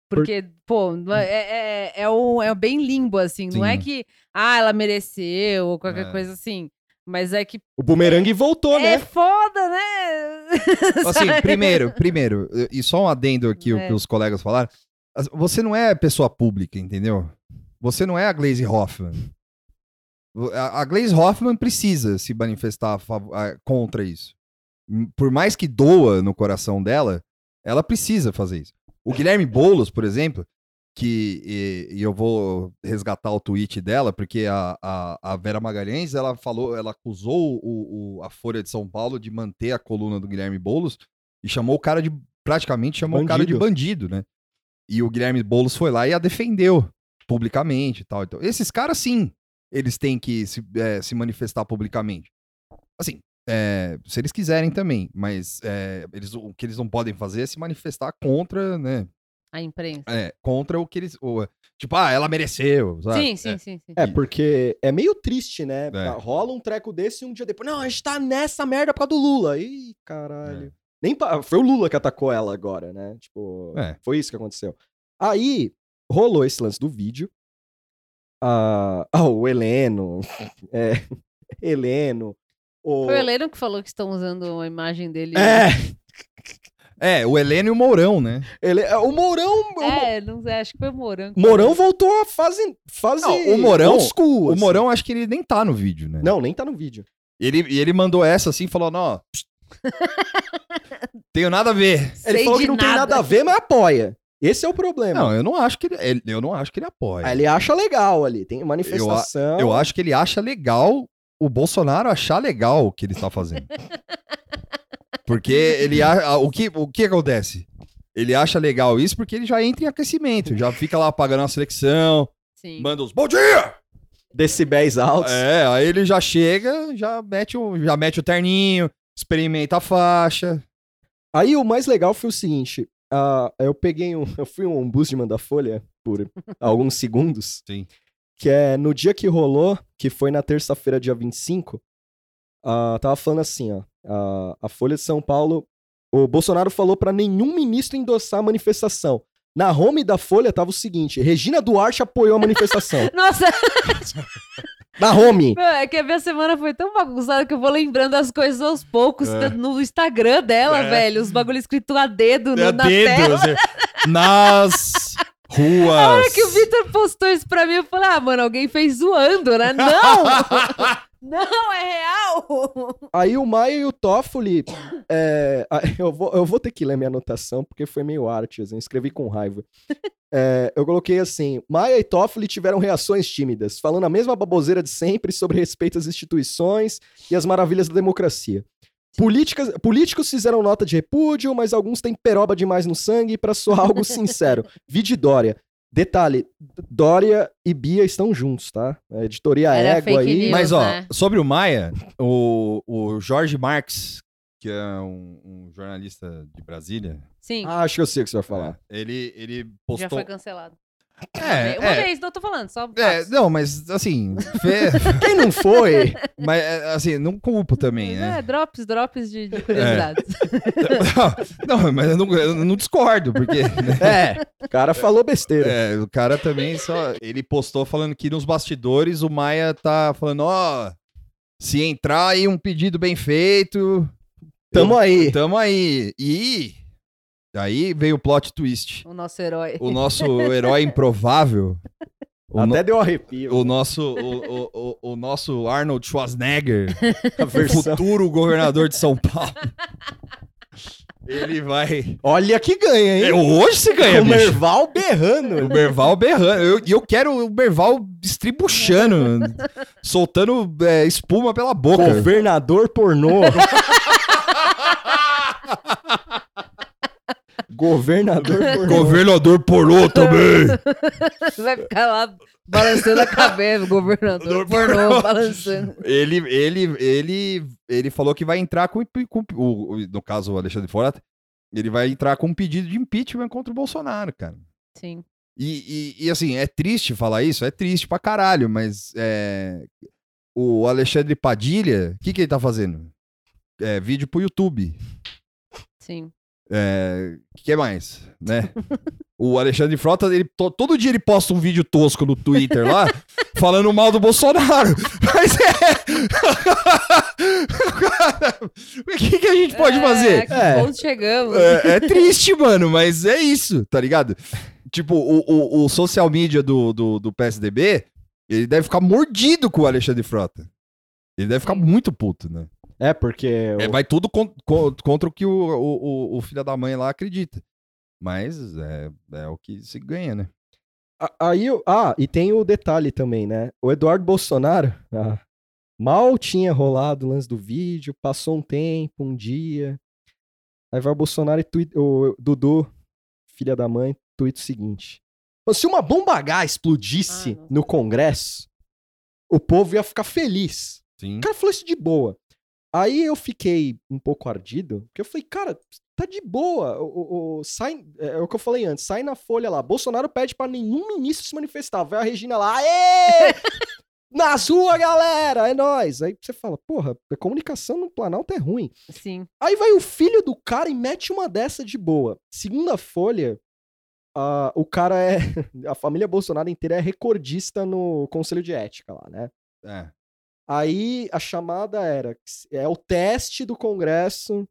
Porque, pô, é, é, é, um, é bem limbo, assim. Não é Sim. que, ah, ela mereceu ou qualquer É. coisa assim. Mas é que O bumerangue voltou, é né? foda, né? (laughs) Assim, primeiro, primeiro, e só um adendo aqui, o É. que os colegas falaram. Você não é pessoa pública, entendeu? Você não é a Glaze Hoffman. A Glaze Hoffman precisa se manifestar contra isso. Por mais que doa no coração dela, ela precisa fazer isso. O Guilherme Boulos, por exemplo, que e, e eu vou resgatar o tweet dela, porque a, a, a Vera Magalhães, ela falou, ela acusou o, o- a Folha de São Paulo de manter a coluna do Guilherme Boulos e chamou o cara de, praticamente chamou o cara de bandido, né? E o Guilherme Boulos foi lá e a defendeu publicamente e tal. Então, esses caras, sim, eles têm que se, eh, se manifestar publicamente. Assim, é, se eles quiserem também, mas é, eles, o que eles não podem fazer é se manifestar contra, né? A imprensa. É, contra o que eles. o- tipo, ah, ela mereceu. sabe? Sim, sim, É, sim, sim. É, porque é meio triste, né? É. Rola um treco desse e um dia depois. Não, a gente tá nessa merda por causa do Lula. Ih, caralho. Nem pa- Foi o Lula que atacou ela agora, né? Tipo, É. foi isso que aconteceu. Aí, rolou esse lance do vídeo. Ah, (laughs) ah, o Heleno. (laughs) É, Heleno. O... Foi o Heleno que falou que estão usando a imagem dele. É, É, o Heleno e o Mourão, né? ele, é, o Mourão. o Mo- É, não sei, acho que foi o Mourão. que Mourão falou. voltou a fase. fase Não, o Mourão- old school, O assim. Mourão, acho que ele nem tá no vídeo, né? Não, nem tá no vídeo. Ele, e ele mandou essa assim, falou, não, pst, (laughs) tenho nada a ver. Ele Sei falou de que não tem nada a ver, mas apoia. Esse é o problema. Não, eu não acho que ele, ele- eu não acho que ele apoia. Aí ele acha legal ali, tem manifestação. Eu acho que ele acha legal o Bolsonaro achar legal o que ele está fazendo. (laughs) Porque ele a- a- o que o que acontece? Ele acha legal isso porque ele já entra em aquecimento, já fica lá apagando a seleção, Sim. manda os bom dia. Decibéis altos. É, aí ele já chega, já mete o já mete o terninho, experimenta a faixa. Aí o mais legal foi o seguinte: ah, eu peguei um. Eu fui um ombudsman da Folha por (laughs) alguns segundos. Sim. Que é no dia que rolou, que foi na terça-feira, dia 25, ah, tava falando assim, ó. Ah, a Folha de São Paulo. O Bolsonaro falou pra nenhum ministro endossar a manifestação. Na home da Folha tava o seguinte: Regina Duarte apoiou a manifestação. (laughs) Nossa, Na home! meu, é que a minha semana foi tão bagunçada que eu vou lembrando as coisas aos poucos É. no Instagram dela, É. velho. Os bagulho escrito a dedo no- É na dedo, tela. assim, nas ruas. A hora que o Vitor postou isso pra mim, eu falei, ah, mano, alguém fez zoando, né? (laughs) Não! Não, é real! Aí o Maia e o Toffoli. é, eu, vou, eu vou ter que ler minha anotação, porque foi meio arte, assim, escrevi com raiva. É, eu coloquei assim: Maia e Toffoli tiveram reações tímidas, falando a mesma baboseira de sempre sobre respeito às instituições e as maravilhas da democracia. Políticas, políticos fizeram nota de repúdio, mas alguns têm peroba demais no sangue pra soar (laughs) algo sincero. Vide Dória. Detalhe, Dória e Bia estão juntos, tá? A editoria Era Égua fake aí. news. Mas, ó, né? sobre o Maia, o, o Jorge Marx, que é um, um jornalista de Brasília, Sim, Ah, acho que eu sei o que você vai falar. ele, ele já postou. foi cancelado. É, Uma é, vez, não tô falando, só. é, não, mas assim, fe- (laughs) Quem não foi? mas é, assim, não culpo também, né? É, drops, drops de, de curiosidades. (laughs) não, mas eu não, eu não discordo, porque né, É, o cara falou besteira. é, o cara também só. Ele postou falando que nos bastidores o Maia tá falando, ó, se entrar aí um pedido bem feito. Tamo aí. Tamo aí. E aí veio o plot twist. O nosso herói. O nosso herói (laughs) improvável. O, no- Até deu arrepio. o nosso, o, o, o, o nosso Arnold Schwarzenegger, o versão. futuro governador de São Paulo. Ele vai. Olha que ganha, hein? É, hoje você ganha, o bicho. Merval O berrando. Berval berrando. Eu- E eu, quero o Berval estribuchando, soltando é, espuma pela boca. Governador pornô. (laughs) Governador pornô. Governador pornô também. (laughs) Vai ficar lá balançando a cabeça, o governador pornô balançando. Ele, ele, ele, ele falou que vai entrar com, com o, no caso o Alexandre Frota, ele vai entrar com um pedido de impeachment contra o Bolsonaro, cara. Sim. E, e, e, assim, é triste falar isso, é triste pra caralho, mas é, o Alexandre Padilha, o que, que ele tá fazendo? É, vídeo pro YouTube. Sim. É, o que mais, né? O Alexandre Frota, ele, to- todo dia ele posta um vídeo tosco no Twitter lá, (laughs) falando mal do Bolsonaro. Mas é. o que, que a gente pode É, fazer? que É. ponto chegamos. É, é triste, mano, mas é isso, tá ligado? Tipo, o, o, o social media do, do, do PSDB, ele deve ficar mordido com o Alexandre Frota. Ele deve ficar muito puto, né? É, porque. É, o- vai tudo con- con- contra o que o, o, o, filho da mãe lá acredita. Mas é, é o que se ganha, né? Aí, eu- ah, e tem o detalhe também, né? O Eduardo Bolsonaro ah, mal tinha rolado o lance do vídeo, passou um tempo, um dia. Aí vai o Bolsonaro e tweet, o Dudu, filha da mãe, tweet o seguinte: Se uma bomba H explodisse Ah, no Congresso, o povo ia ficar feliz. Sim. O cara falou isso de boa. Aí eu fiquei um pouco ardido, porque eu falei, cara, tá de boa. O, o- o- sai, é, o que eu falei antes, sai na folha lá. Bolsonaro pede pra nenhum ministro se manifestar. Vai a Regina lá, aê! (laughs) Nas ruas, galera! É nóis. Aí você fala, porra, a comunicação no Planalto é ruim. Sim. Aí vai o filho do cara e mete uma dessa de boa. Segunda folha, ah, o cara é. (laughs) A família Bolsonaro inteira é recordista no Conselho de Ética lá, né? É. Aí a chamada era é o teste do Congresso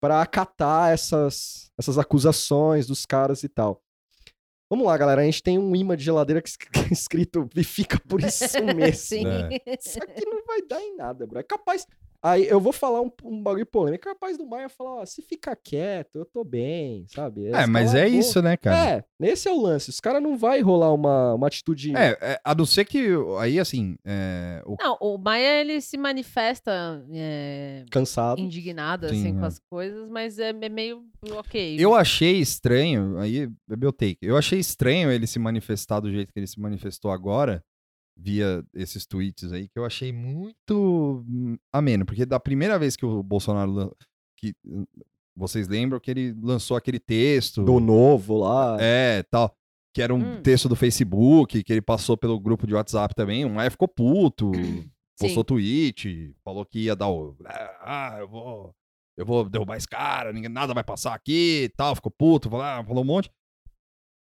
para acatar essas, essas acusações dos caras e tal. Vamos lá, galera. A gente tem um imã de geladeira que (laughs) é escrito e fica por isso (laughs) mesmo. Sim. É. Isso aqui não vai dar em nada, bro. É capaz. Aí eu vou falar um, um bagulho polêmico. É capaz do Maia falar, ó, se ficar quieto, eu tô bem, sabe? É, Esse mas cara é boa. isso, né, cara? É, esse é o lance. Os caras não vai rolar uma, uma atitude É, é, a não ser que aí, assim, é, o Não, o Maia, ele se manifesta é, cansado. indignado, Sim, assim, com é. as coisas, mas é, é meio ok. Eu achei estranho, aí é meu take. Eu achei estranho ele se manifestar do jeito que ele se manifestou agora, via esses tweets aí, que eu achei muito hum, ameno. Porque da primeira vez que o Bolsonaro. Que, hum, vocês lembram que ele lançou aquele texto. Do novo lá. É, tal. Que era um Hum. texto do Facebook, que ele passou pelo grupo de WhatsApp também. O Maia ficou puto, (clears throat) postou tweet, falou que ia dar o. Ah, eu vou. Eu vou derrubar esse cara, ninguém, nada vai passar aqui e tal. Ficou puto, falou, ah, falou um monte.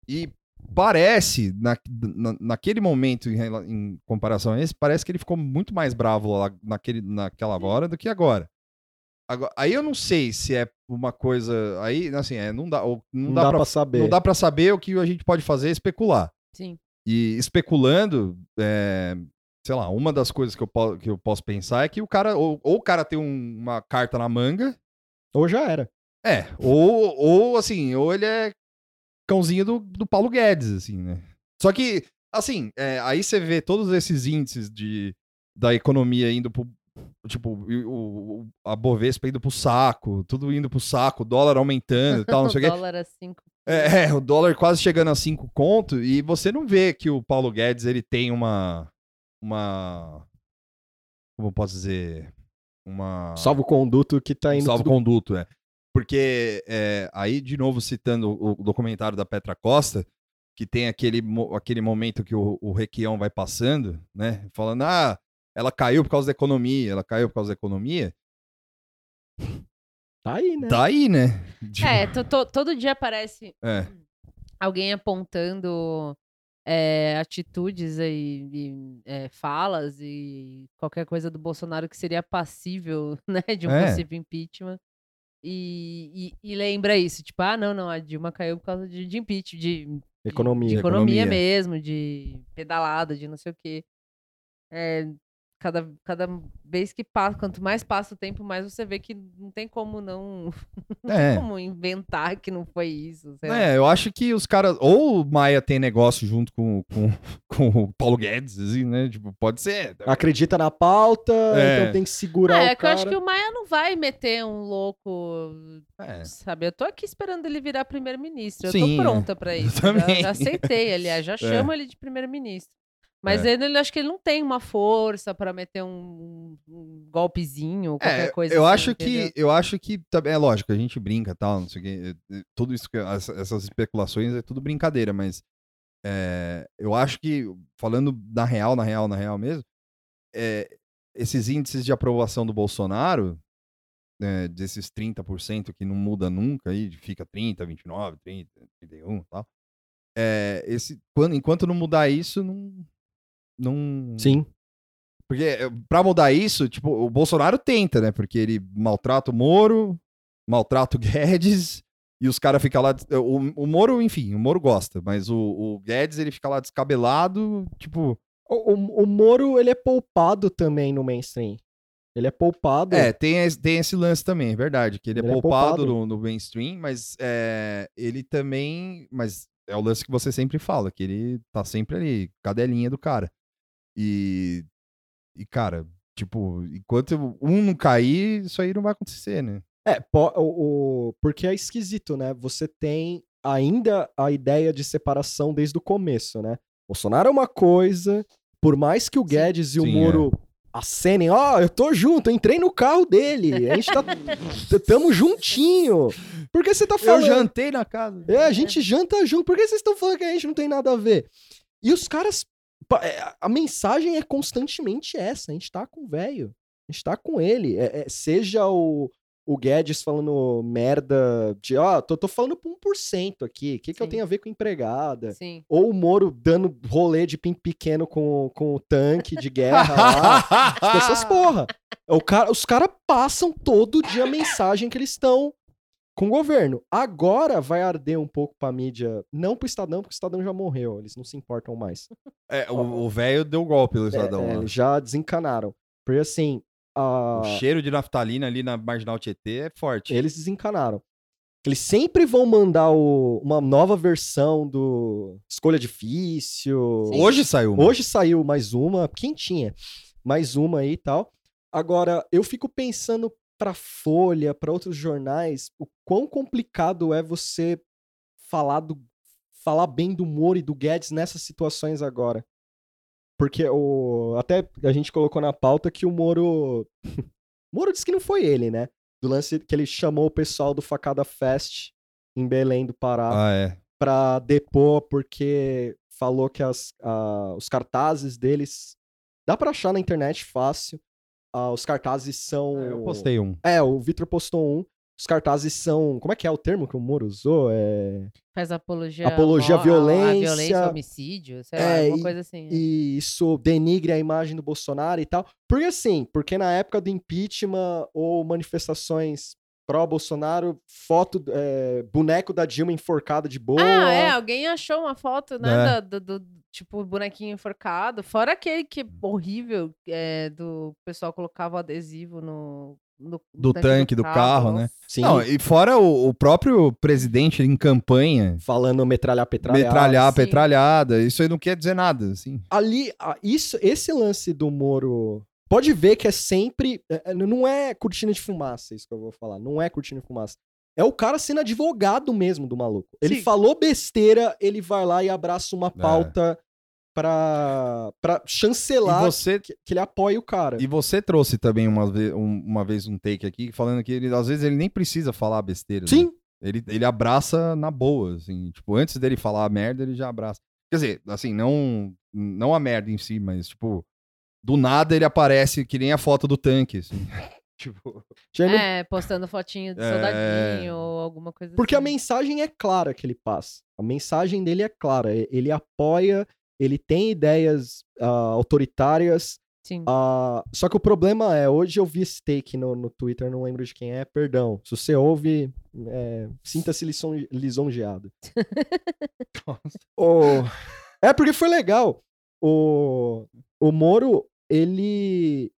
E parece, na, na- naquele momento, em, em comparação a esse, parece que ele ficou muito mais bravo lá naquele, naquela hora do que agora. Agora- Aí eu não sei se é uma coisa. Aí, assim, é, não dá, ou- não, Não, dá, dá, pra pra saber. não dá pra saber o que a gente pode fazer é especular. Sim. E especulando, é, sei lá, uma das coisas que eu, po- que eu posso pensar é que o cara, ou, ou o cara tem um- uma carta na manga, Ou já era. é, ou, ou assim, ou ele é cãozinho do, do Paulo Guedes, assim, né? Só que, assim, é, aí você vê todos esses índices de, da economia indo pro. Tipo, o, o- a Bovespa indo pro saco, tudo indo pro saco, o dólar aumentando e tal, não (laughs) sei o quê. dólar a cinco. É, é, o dólar quase chegando a 5 conto e você não vê que o Paulo Guedes ele tem uma uma como eu posso dizer, uma Salvo conduto que tá um indo. salvo tudo- conduto, é. Porque é, aí de novo citando o, documentário da Petra Costa, que tem aquele, aquele momento que o, o Requião vai passando, né, falando: "Ah, ela caiu por causa da economia, ela caiu por causa da economia". Tá aí, né? Tá aí, né? Tipo, É, to- to- todo dia aparece é. alguém apontando é, atitudes e, e, é, falas e qualquer coisa do Bolsonaro que seria passível (laughs) né, de um É. possível impeachment. E, e- e lembra isso, tipo, ah, não, não, a Dilma caiu por causa de, de impeachment, de, de- Economia. de De economia, economia. mesmo, de pedalada, de não sei o quê. É, cada, cada vez que passa, quanto mais passa o tempo, mais você vê que não tem como não, (laughs) não É. tem como inventar que não foi isso. sei lá. É, eu acho que os caras. Ou o Maia tem negócio junto com, com, (laughs) com o Paulo Guedes, assim, né? Tipo, pode ser. Acredita na pauta, É. então tem que segurar Ah, o é que eu cara. acho que o Maia não vai meter um louco, É. sabe? Eu tô aqui esperando ele virar primeiro-ministro. Eu Sim, tô é. pronta pra isso. Já- também. Já, aceitei, aliás, já (laughs) chamo ele de primeiro-ministro. Mas É. ele, acho que ele não tem uma força pra meter um, um golpezinho, qualquer É, coisa eu assim, acho entendeu? que eu acho que também é lógico, a gente brinca tal, não sei o quê, eh, eh, tudo isso essas especulações é tudo brincadeira, mas é, eu acho que falando na real, na real, na real mesmo, é, esses índices de aprovação do Bolsonaro é, desses 30% que não muda nunca, aí fica 30, 29, 30, 31 e tal. É, esse, quando, enquanto não mudar isso, não. Não Sim. Porque é, pra mudar isso, tipo, o Bolsonaro tenta, né? Porque ele maltrata o Moro, maltrata o (laughs) Guedes, e os caras ficam lá. O, o Moro, enfim, o Moro gosta, mas o, o Guedes, ele fica lá descabelado, tipo. O, o, o Moro, ele é poupado também no mainstream. Ele é poupado. É, tem, esse- tem esse lance também, é verdade, que ele, Ele é é poupado, poupado. No, no mainstream, mas é, ele também. Mas é o lance que você sempre fala, que ele tá sempre ali, cadelinha do cara. E. E, cara, tipo, enquanto um não cair, isso aí não vai acontecer, né? É, po- o, o- porque é esquisito, né? Você tem ainda a ideia de separação desde o começo, né? Bolsonaro é uma coisa, por mais que o Sim. Guedes e o Sim, Moro acenem, ó, eu tô junto, eu entrei no carro dele, a gente tá, tamo juntinho. Por que você tá Eu falando? jantei na casa. É, a gente janta junto, por que vocês estão falando que a gente não tem nada a ver? E os caras, é, a mensagem é constantemente essa, a gente tá com o velho, a gente tá com ele, É- é, seja o, o Guedes falando merda de, ó, tô, tô falando pra 1% aqui, o que, que eu tenho a ver com empregada? Sim. Ou o Moro dando rolê de pinto pequeno com, com o tanque de guerra lá. Essas (laughs) porra. O cara, os caras passam todo dia a mensagem que eles estão com o governo. Agora vai arder um pouco pra mídia. Não pro Estadão, porque o Estadão já morreu. Eles não se importam mais. É, o velho deu golpe no É, Estadão é, eles já desencanaram. Porque assim, a- O cheiro de naftalina ali na Marginal Tietê é forte. eles desencanaram. Eles sempre vão mandar o- uma nova versão do Escolha Difícil. Sim. Hoje saiu. uma. Hoje saiu mais uma, quentinha. Mais uma aí e tal. Agora, eu fico pensando pra Folha, pra outros jornais, o quão complicado é você falar do falar bem do Moro e do Guedes nessas situações agora. Porque o até a gente colocou na pauta que o Moro (laughs) Moro disse que não foi ele, né? Do lance que ele chamou o pessoal do Facada Fest em Belém do Pará Ah, é. pra depor porque falou que as, os cartazes deles dá pra achar na internet fácil. Ah, os cartazes são. Eu postei um. É, o Vitor postou um. Os cartazes são. Como é que é o termo que o Moro usou? É... Faz apologia, Apologia à violência. à violência, homicídio, sei lá, É, alguma e- coisa assim. E isso denigre a imagem do Bolsonaro e tal. Porque assim, porque na época do impeachment ou manifestações pró-Bolsonaro, foto, é, boneco da Dilma enforcada de boa. Ah, é, alguém achou uma foto, né, É. da- do, do, tipo, bonequinho enforcado. Fora aquele que horrível é, do pessoal colocava o adesivo no, no- Do tanque do carro, né? nossa. Sim, Não, e fora o, o próprio presidente em campanha, falando metralhar, petralhar. metralhar, sim. petralhada, isso aí não quer dizer nada, assim. ali, isso, esse lance do Moro. Pode ver que é sempre. é, é, Não é cortina de fumaça, isso que eu vou falar. Não é cortina de fumaça. É o cara sendo advogado mesmo do maluco. Ele Sim. falou besteira, ele vai lá e abraça uma É. pauta pra, pra E chancelar você, que, que ele apoia o cara. e você trouxe também uma, ve- um- uma vez um take aqui, falando que ele, às vezes ele nem precisa falar besteira. né? Sim, Ele, ele abraça na boa, assim. Tipo, antes dele falar a merda, ele já abraça. Quer dizer, assim, não, não a merda em si, mas, tipo, do nada ele aparece que nem a foto do tanque, assim. (laughs) tipo, É, postando fotinho de É. soldadinho ou alguma coisa porque a assim. mensagem é clara que ele passa. A mensagem dele é clara. Ele apoia, ele tem ideias ah, autoritárias, Sim. Ah, só que o problema é, hoje eu vi esse take no, no Twitter, não lembro de quem é, perdão. Se você ouve, é, sinta-se lison- lisonjeado. (laughs) O- É porque foi legal. O, o Moro, ele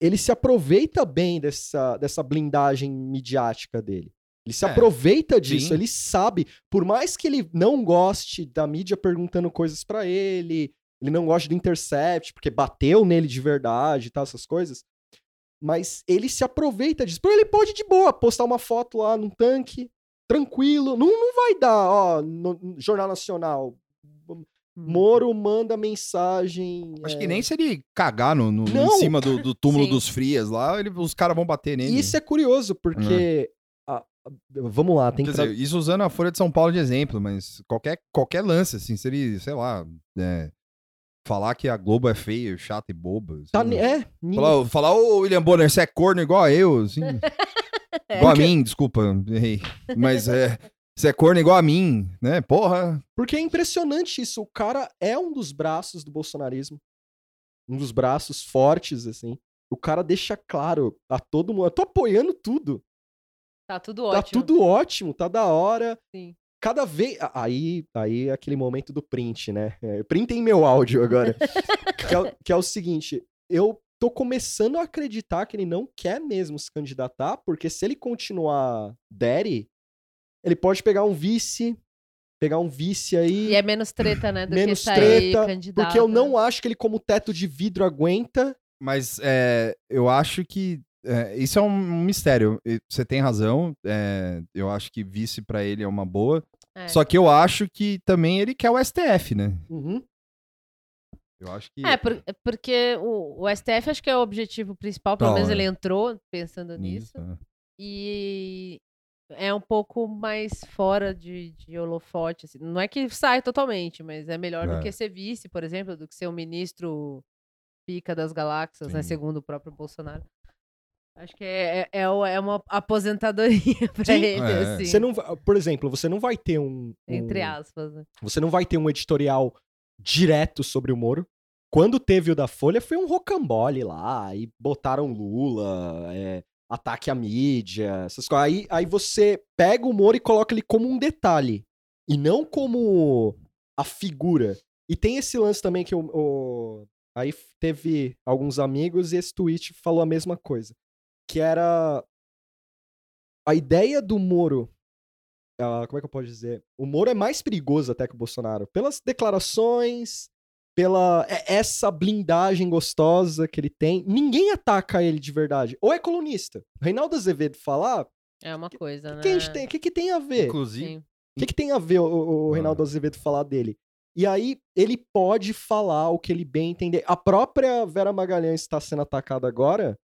ele se aproveita bem dessa, dessa blindagem midiática dele. Ele se É, aproveita disso, sim. ele sabe, por mais que ele não goste da mídia perguntando coisas pra ele, ele não gosta do Intercept, porque bateu nele de verdade e tal, essas coisas. Mas ele se aproveita disso. Porque ele pode de boa postar uma foto lá num tanque, tranquilo. Não, não vai dar, ó, no, no Jornal Nacional. Hum. Moro manda mensagem. acho é, que nem se ele cagar no, no- Não. em cima do, do túmulo Sim. dos frias lá, ele- os caras vão bater nele. Isso é curioso, porque. a- a- vamos lá, tem Quer que. dizer, isso usando a Folha de São Paulo de exemplo, mas qualquer, qualquer lance, assim, se ele, sei lá, é, falar que a Globo é feia, chata e boba. Tá, é, Falar, falar, ô William Bonner, você é corno igual a eu, assim. (laughs) Igual a mim, desculpa, errei. Mas é. Você é corno igual a mim, né? Porra. Porque é impressionante isso. O cara é um dos braços do bolsonarismo. Um dos braços fortes, assim. O cara deixa claro a todo mundo. Eu tô apoiando tudo. Tá tudo Tá ótimo. tudo ótimo, tá da hora. Sim. Cada vez. Aí, aí é aquele momento do print, né? É, printem meu áudio agora. (laughs) que, é, o- que é o seguinte: eu tô começando a acreditar que ele não quer mesmo se candidatar, porque se ele continuar daddy, ele pode pegar um vice. Pegar um vice aí. E é menos treta, né? Do menos que sair treta, candidato. Porque eu não acho que ele, como teto de vidro, aguenta. Mas é, eu acho que. é, isso é um mistério. Você tem razão. é, eu acho que vice pra ele é uma boa. É. Só que eu acho que também ele quer o STF, né? Uhum. Eu acho que. É, por- porque o, o STF acho que é o objetivo principal, pelo Não, menos é. ele entrou pensando nisso. Isso, é. E é um pouco mais fora de, de holofote. assim. Não é que sai totalmente, mas é melhor É. do que ser vice, por exemplo, do que ser o ministro pica das galáxias, né? Segundo o próprio Bolsonaro. Acho que é, é, é é uma aposentadoria (laughs) pra Sim. ele, É. assim. Você não, por exemplo, você não vai ter um. um- Entre aspas. né? Você não vai ter um editorial direto sobre o Moro. Quando teve o da Folha, foi um rocambole lá, e botaram Lula, é, ataque à mídia, essas coisas. Aí, aí você pega o Moro e coloca ele como um detalhe, e não como a figura. E tem esse lance também que o. o- aí teve alguns amigos e esse tweet falou a mesma coisa. Que era. A ideia do Moro ah, como é que eu posso dizer? O Moro é mais perigoso até que o Bolsonaro. Pelas declarações, pela é- essa blindagem gostosa que ele tem. Ninguém ataca ele de verdade. Ou é colunista. O Reinaldo Azevedo falar, o É uma coisa, né? que, a gente tem, que, que tem a ver? O Inclusive. Sim. que, que tem a ver o, o- o Ah. Reinaldo Azevedo falar dele? E aí, ele pode falar o que ele bem entender. A própria Vera Magalhães está sendo atacada agora.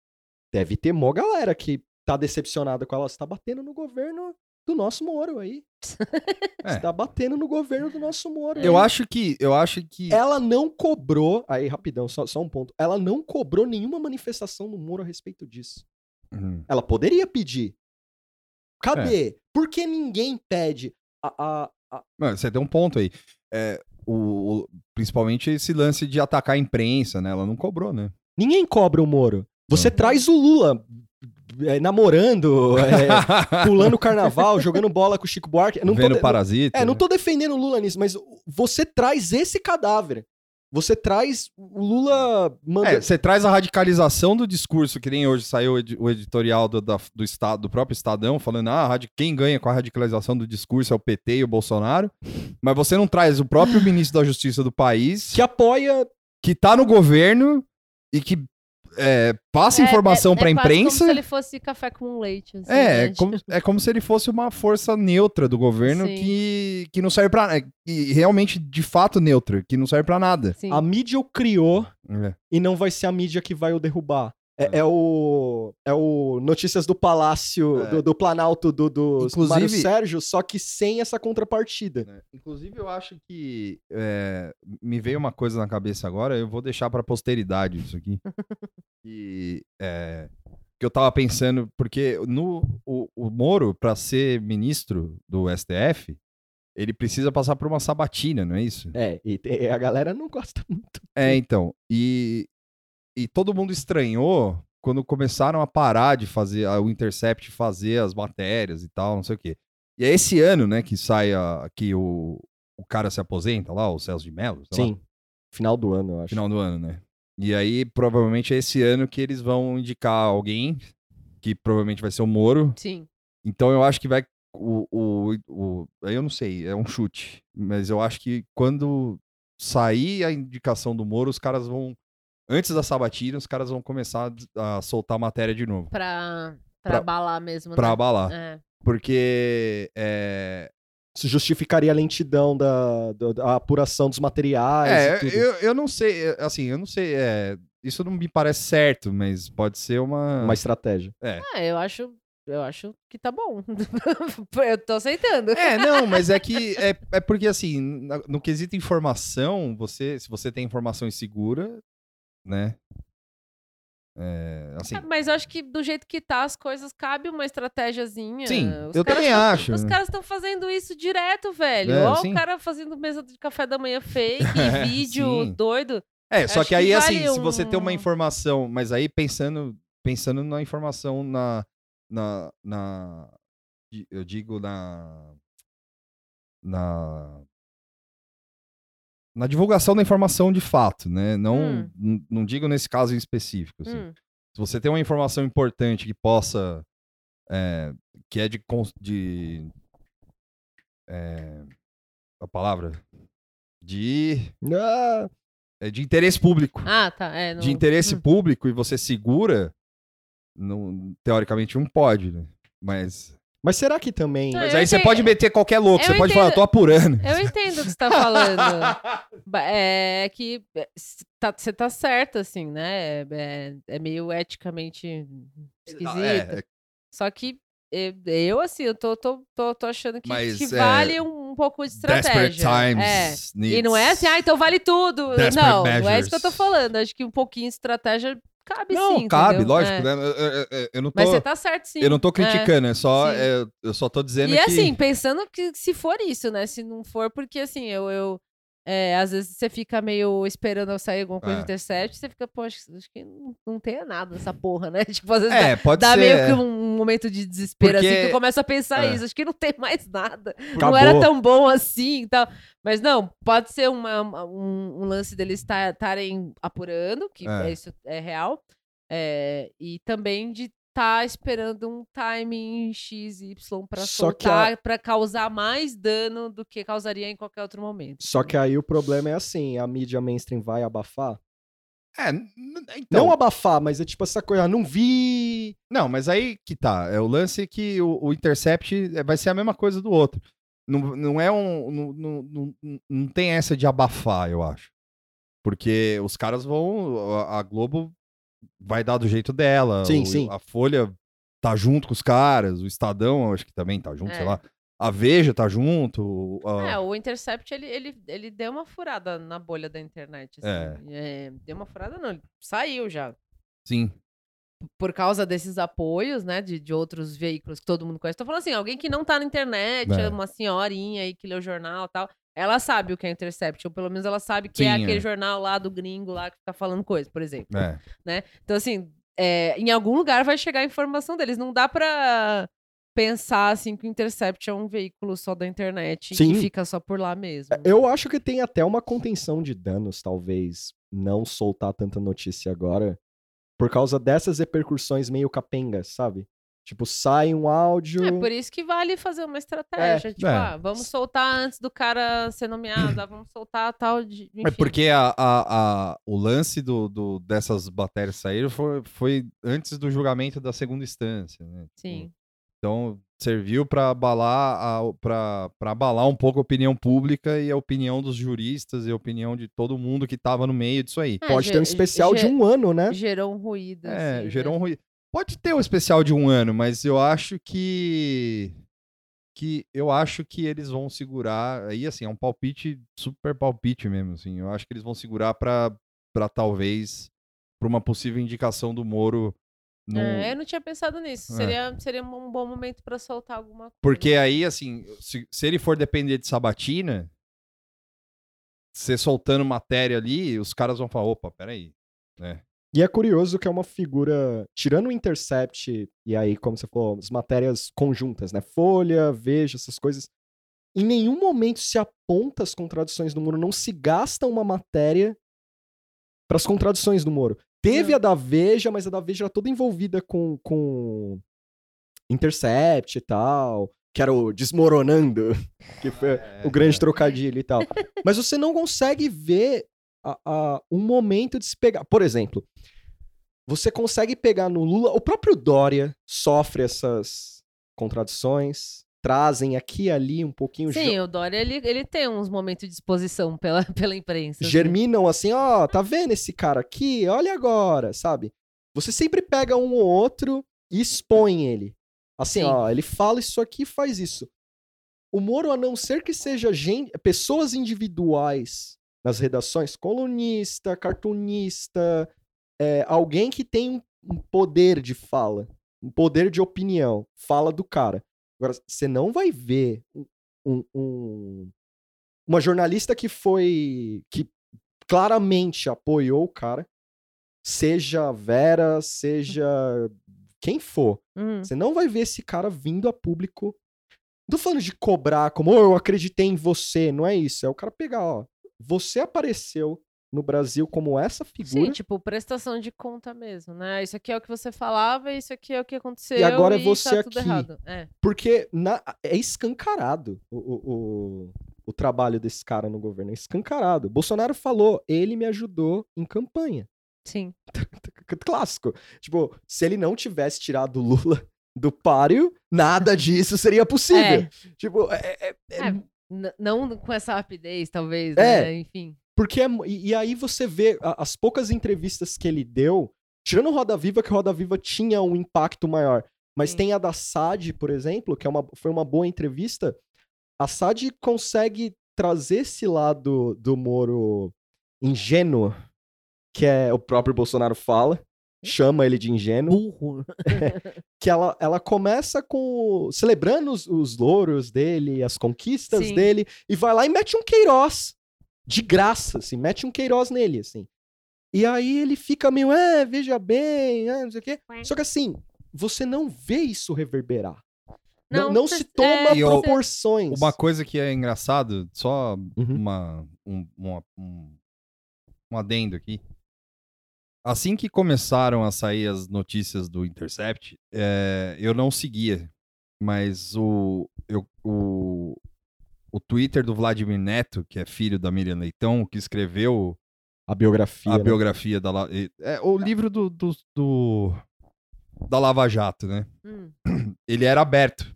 Deve ter mó galera que tá decepcionada com ela. Você tá batendo no governo do nosso Moro aí. (laughs) É. Você tá batendo no governo do nosso Moro. Eu aí. acho que. Eu acho que. Ela não cobrou. Aí, rapidão, só, só um ponto. Ela não cobrou nenhuma manifestação do Moro a respeito disso. Uhum. Ela poderia pedir. É. Cadê? Por que ninguém pede? A, a, a- Mano, você tem um ponto aí. É, o, o- principalmente esse lance de atacar a imprensa, né? Ela não cobrou, né? Ninguém cobra o Moro. Você Não. traz o Lula é, namorando, é, (laughs) pulando carnaval, jogando bola com o Chico Buarque. Não tô Vendo de- parasita. É, não né? tô defendendo o Lula nisso, mas você traz esse cadáver. Você traz o Lula manda... É, você traz a radicalização do discurso, que nem hoje saiu o edi- o editorial do, da- do, estado, do próprio Estadão, falando, ah, quem ganha com a radicalização do discurso é o PT e o Bolsonaro, mas você não traz o próprio ministro da Justiça do país, que apoia que tá no governo e que é, passa É- informação é, pra é quase como imprensa. se ele fosse café com leite. Assim, É, né? é como, é como se ele fosse uma força neutra do governo Sim. que, que não serve pra é, E realmente, de fato, neutra, que não serve pra nada. Sim. a mídia o criou É. e não vai ser a mídia que vai o derrubar. É, é o é o Notícias do Palácio, É. do, do Planalto do, do Inclusive- Mário Sérgio, só que sem essa contrapartida. É, Inclusive, eu acho que é, me veio uma coisa na cabeça agora, eu vou deixar pra posteridade isso aqui. (laughs) e, é, que eu tava pensando, porque no, o, o Moro, pra ser ministro do STF, ele precisa passar por uma sabatina, não é isso? É, e a galera não gosta muito. É, então. E, e todo mundo estranhou quando começaram a parar de fazer, a- o Intercept fazer as matérias e tal, não sei o quê. E é esse ano, né, que sai a, que o, o cara se aposenta lá, o Celso de Mello, sei lá, Sim. Final do ano, eu acho. final do ano, né? E aí, provavelmente, é esse ano que eles vão indicar alguém, que provavelmente vai ser o Moro. Sim. Então eu acho que vai. O, o, o, aí eu não sei, é um chute. Mas eu acho que quando sair a indicação do Moro, os caras vão. Antes da sabatina, os caras vão começar a a soltar matéria de novo. Pra, pra Pra- abalar mesmo, Pra né? abalar. É. Porque. É, Isso justificaria a lentidão da, da- da apuração dos materiais. e é tudo. eu, eu não sei. é, Assim, eu não sei. é, isso não me parece certo, mas pode ser uma. Uma estratégia. É, eu acho, eu acho que tá bom. (laughs) eu tô aceitando. É, não, mas é que (laughs) é, é porque assim, no quesito informação, você, se você tem informação insegura, né? É, assim, Ah, Mas eu acho que do jeito que tá as coisas, cabe uma estratégiazinha. sim, Os eu também tão- acho. Os né? caras estão fazendo isso direto, velho. É, Ó, sim. o cara fazendo mesa de café da manhã (laughs) fake, É, vídeo sim. doido. É, só acho que que aí, vale assim, se você tem uma um- informação, mas aí pensando, pensando na informação na, na, na, eu digo na, na, na divulgação da informação de fato, né? Não, Hum. não digo nesse caso em específico, assim. Hum, Se você tem uma informação importante que possa, é, que é de, de é, a palavra, de, Ah, é de interesse público. Ah, tá. É, não... de interesse Hum. público e você segura, não, teoricamente não pode, né? Mas, mas será que também. Não, mas aí você pode meter qualquer louco, eu você pode falar, tô apurando. Eu entendo o que você tá falando. (laughs) Ba- É que é, tá- você tá certo, assim, né? É, é meio eticamente esquisito. É, Só que eu, assim, eu tô, tô, tô, tô achando que, Mas, que é, vale um, um pouco de desperate estratégia. É. times. E não é assim, ah, então vale tudo. Desperate não, não é isso que eu tô measures. falando. Acho que um pouquinho de estratégia cabe Não, sim. cabe, entendeu? lógico, É. né? Eu, eu- eu- não tô, Mas você tá certo, sim. eu não tô É. criticando, é, só, sim. é, eu só tô dizendo E que... assim, pensando que se for isso, né? Se não for, porque assim, eu. eu é, às vezes você fica meio esperando sair alguma coisa É. no intercept, você fica, pô, acho, acho que não, não tem nada nessa porra, né? (laughs) Tipo, às vezes é, dá, pode dá ser. meio é. que um momento de desespero, assim, Porque- que eu começo a pensar É. isso. Acho que não tem mais nada. Acabou. Não era tão bom assim e tal. Mas não, pode ser uma- um, um lance deles estarem apurando, que É. é, isso é real. é, e também de estar esperando um timing XY pra Só que a- soltar, pra causar mais dano do que causaria em qualquer outro momento. Só que aí o problema é assim: a mídia mainstream vai abafar? É, então, Não abafar, mas é tipo essa coisa, ah, não vi. Não, mas aí que tá. É o lance que o, o Intercept é- vai ser a mesma coisa do outro. Não, não é um. Não, não, não, não tem essa de abafar, eu acho. Porque os caras vão. A, a Globo vai dar do jeito dela. Sim, o- sim. A Folha tá junto com os caras. O Estadão, acho que também tá junto, É. sei lá. A Veja tá junto. a- É, o Intercept, ele, ele, ele deu uma furada na bolha da internet. assim. É, deu uma furada, não, ele saiu já. Sim. por causa desses apoios, né, de, de outros veículos que todo mundo conhece. Tô falando assim, alguém que não tá na internet, É. uma senhorinha aí que lê o jornal e tal, ela sabe o que é Intercept, ou pelo menos ela sabe que é Sim, aquele é. jornal lá do gringo lá que fica falando coisa, por exemplo. É. Então, assim, é, em algum lugar vai chegar a informação deles. Não dá pra pensar, assim, que o Intercept é um veículo só da internet Sim. e fica só por lá mesmo. Eu acho que tem até uma contenção de danos, talvez, não soltar tanta notícia agora, por causa dessas repercussões meio capengas, sabe? Tipo, sai um áudio. É por isso que vale fazer uma estratégia. tipo, é. ah, vamos soltar antes do cara ser nomeado, ah, vamos soltar tal de. É enfim. porque a, a, a- o lance do, do- dessas matérias saíram foi, foi antes do julgamento da segunda instância, né? Sim. Então serviu para abalar para abalar um pouco a opinião pública e a opinião dos juristas e a opinião de todo mundo que estava no meio disso aí. É, Pode ter um especial de um ano, né? Gerou um ruído. É, assim, gerou né? um ruído. Pode ter um especial de um ano, mas eu acho que que eu acho que eles vão segurar aí assim é um palpite super palpite mesmo assim. Eu acho que eles vão segurar para para talvez para uma possível indicação do Moro no, É, eu não tinha pensado nisso. É. Seria, seria um bom momento pra soltar alguma coisa. Porque aí, assim, se, se ele for depender de Sabatina, você soltando matéria ali, os caras vão falar, opa, peraí. Né? E é curioso que é uma figura, tirando o Intercept, e aí, como você falou, as matérias conjuntas, né? Folha, Veja, essas coisas. Em nenhum momento se aponta as contradições do Moro, não se gasta uma matéria para as contradições do Moro. Teve Não. a da Veja, mas a da Veja era toda envolvida com, com Intercept e tal, que era o Desmoronando, (laughs) que foi É, o grande trocadilho e tal. Mas você não consegue ver a- a- um momento de se pegar. Por exemplo, você consegue pegar no Lula. O próprio Dória sofre essas contradições, trazem aqui e ali um pouquinho. Sim, o Dória, ele, ele tem uns momentos de exposição pela, (laughs) pela imprensa. assim. germinam assim, ó, tá vendo esse cara aqui? Olha agora, sabe? Você sempre pega um ou outro e expõe ele. Assim, Sim. ó, ele fala isso aqui e faz isso. O Moro, a não ser que seja gente, pessoas individuais nas redações, colunista, cartunista, é, alguém que tem um, um poder de fala, um poder de opinião, fala do cara. Agora, você não vai ver um- um- um- uma jornalista que foi. que claramente apoiou o cara, seja Vera, seja quem for. Hum. Você não vai ver esse cara vindo a público. Não tô falando de cobrar, como "Oh, eu acreditei em você. Não é isso. É o cara pegar, ó. Você apareceu no Brasil como essa figura. Sim, tipo, prestação de conta mesmo, né? Isso aqui é o que você falava, isso aqui é o que aconteceu. E agora é você tá aqui. É. Porque na- é escancarado o, o, o, o trabalho desse cara no governo. É escancarado. Bolsonaro falou, ele me ajudou em campanha. Sim. (laughs) Clássico. Tipo, se ele não tivesse tirado o Lula do páreo, nada disso seria possível. É. Tipo, é- é- é É, não com essa rapidez, talvez, É. né? Enfim. Porque é e, aí você vê as poucas entrevistas que ele deu, tirando o Roda Viva, que o Roda Viva tinha um impacto maior. Mas Sim. tem a da SAD, por exemplo, que é uma, foi uma boa entrevista. A SAD consegue trazer esse lado do Moro ingênuo, que é o próprio Bolsonaro fala, chama ele de ingênuo, Burro. (laughs) que ela, ela começa com celebrando os, os louros dele, as conquistas Sim. dele, e vai lá e mete um Queiroz de graça, assim, mete um Queiroz nele, assim. E aí ele fica meio, é, veja bem, é, não sei o quê. Só que assim, você não vê isso reverberar. Não, não, cê- se toma é, proporções. Uma coisa que é engraçado, só Uhum. uma, um, uma- um, um adendo aqui. Assim que começaram a sair as notícias do Intercept, é, eu não seguia, mas o, eu, o, o Twitter do Vladimir Neto, que é filho da Miriam Leitão, que escreveu A biografia. a né? biografia da La- é o livro do, do, do- da Lava Jato, né? Hum. (clears throat) Ele era aberto.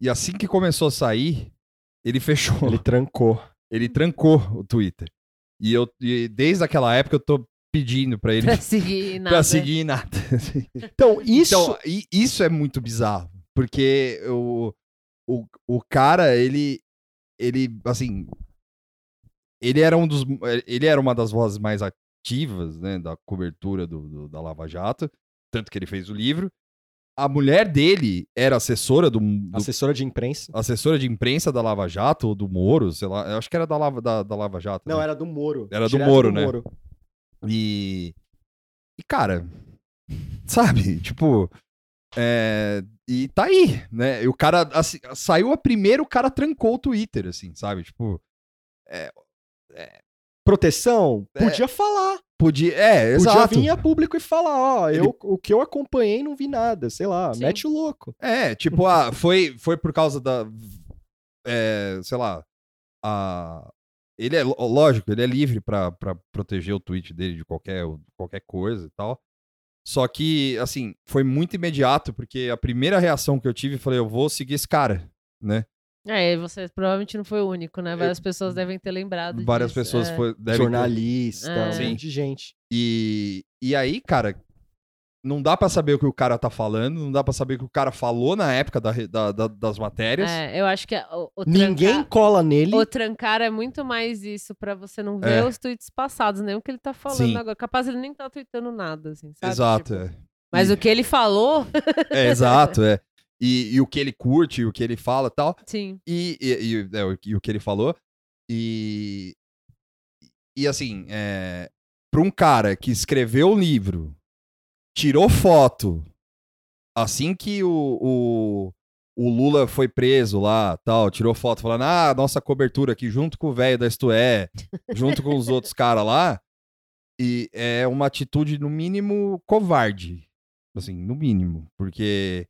E assim que começou a sair, ele (laughs) fechou. Ele trancou. Ele trancou o Twitter. E eu e desde aquela época eu tô pedindo pra ele Pra (laughs) seguir nada. pra seguir nada. Então, isso. Então, isso é muito bizarro, porque o, o, o cara, ele ele assim, ele era um dos ele era uma das vozes mais ativas, né, da cobertura do, do- da Lava Jato, tanto que ele fez o livro. A mulher dele era assessora do, do Assessora de imprensa. assessora de imprensa da Lava Jato ou do Moro, sei lá, eu acho que era da Lava, da, da Lava Jato. Não, né? era do Moro. Era do Moro, né? E. E, cara. (laughs) Sabe? Tipo. É, e tá aí, né? E o cara. assim, saiu a primeira, o cara trancou o Twitter, assim, sabe? Tipo. Proteção? É. Podia falar. Podia. É, Podia exato. vir a público e falar, ó, Ele- eu, o que eu acompanhei não vi nada, sei lá, Sim. mete o louco. É, tipo, ah, foi, foi por causa da. é, sei lá. A, ele é, ló- lógico, ele é livre pra, pra proteger o tweet dele de qualquer, qualquer coisa e tal. Só que, assim, foi muito imediato, porque a primeira reação que eu tive, eu falei, eu vou seguir esse cara, né? É, e você provavelmente não foi o único, né? Várias pessoas devem ter lembrado Várias disso, pessoas é. foi, devem ter- Jornalista, É. um monte de gente. E, e aí, cara, não dá pra saber o que o cara tá falando, não dá pra saber o que o cara falou na época da da- da- das matérias. É, eu acho que a- o, o Ninguém trancar, cola nele. o trancar é muito mais isso pra você não ver É. os tweets passados, nem o que ele tá falando Sim. agora. Capaz ele nem tá tweetando nada, assim, sabe? Exato, Tipo, é. Mas E- o que ele falou, (laughs) É, exato, é. E, e o que ele curte, o que ele fala e tal. sim. E, e, e- é, o, que- o que ele falou. E, e assim, é, pra um cara que escreveu o livro, tirou foto, assim que o, o, o Lula foi preso lá, tal, tirou foto falando, ah, nossa cobertura aqui junto com o velho da Isto É, junto com os (laughs) outros caras lá, e é uma atitude, no mínimo, covarde. Assim, no mínimo. Porque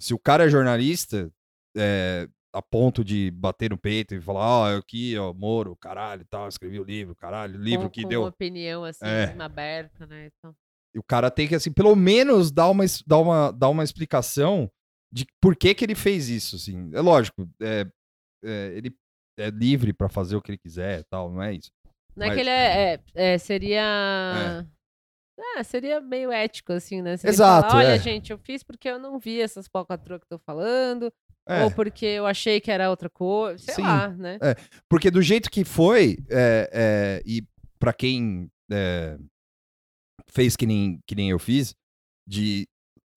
se o cara é jornalista, é, a ponto de bater no peito e falar, ó, eu aqui, ó, Moro, caralho, tal, escrevi o livro, caralho, livro com, que com deu. uma opinião, assim, É. aberta, né? Então, o cara tem que, assim, pelo menos dar uma, dar uma, dar uma explicação de por que que ele fez isso, assim. É lógico, é, é, ele é livre pra fazer o que ele quiser e tal, não é isso. não é Mas- que ele é, é- é, seria... É, seria meio ético, assim, né? Se Exato, falar, Olha, é. gente, eu fiz porque eu não vi essas falcatruas que eu tô falando, É, ou porque eu achei que era outra coisa, sei Sim. lá, né? porque do jeito que foi, é, é, e pra quem é, fez que nem, que nem eu fiz, de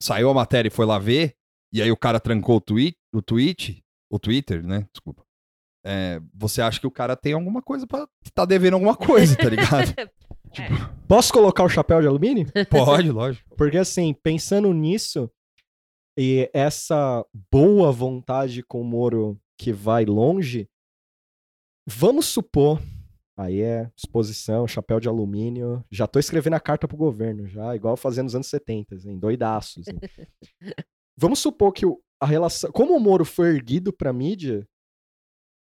saiu a matéria e foi lá ver, e aí o cara trancou o tweet, o tweet, o Twitter, né? Desculpa. É, você acha que o cara tem alguma coisa pra. tá devendo alguma coisa, tá ligado? (laughs) Posso colocar o chapéu de alumínio? Pode, lógico. Porque assim, pensando nisso, e essa boa vontade com o Moro que vai longe, vamos supor, aí é exposição, chapéu de alumínio, já tô escrevendo a carta pro governo, já, igual fazendo nos anos 70, assim, doidaços. assim. (laughs) vamos supor que a relação, como o Moro foi erguido pra mídia,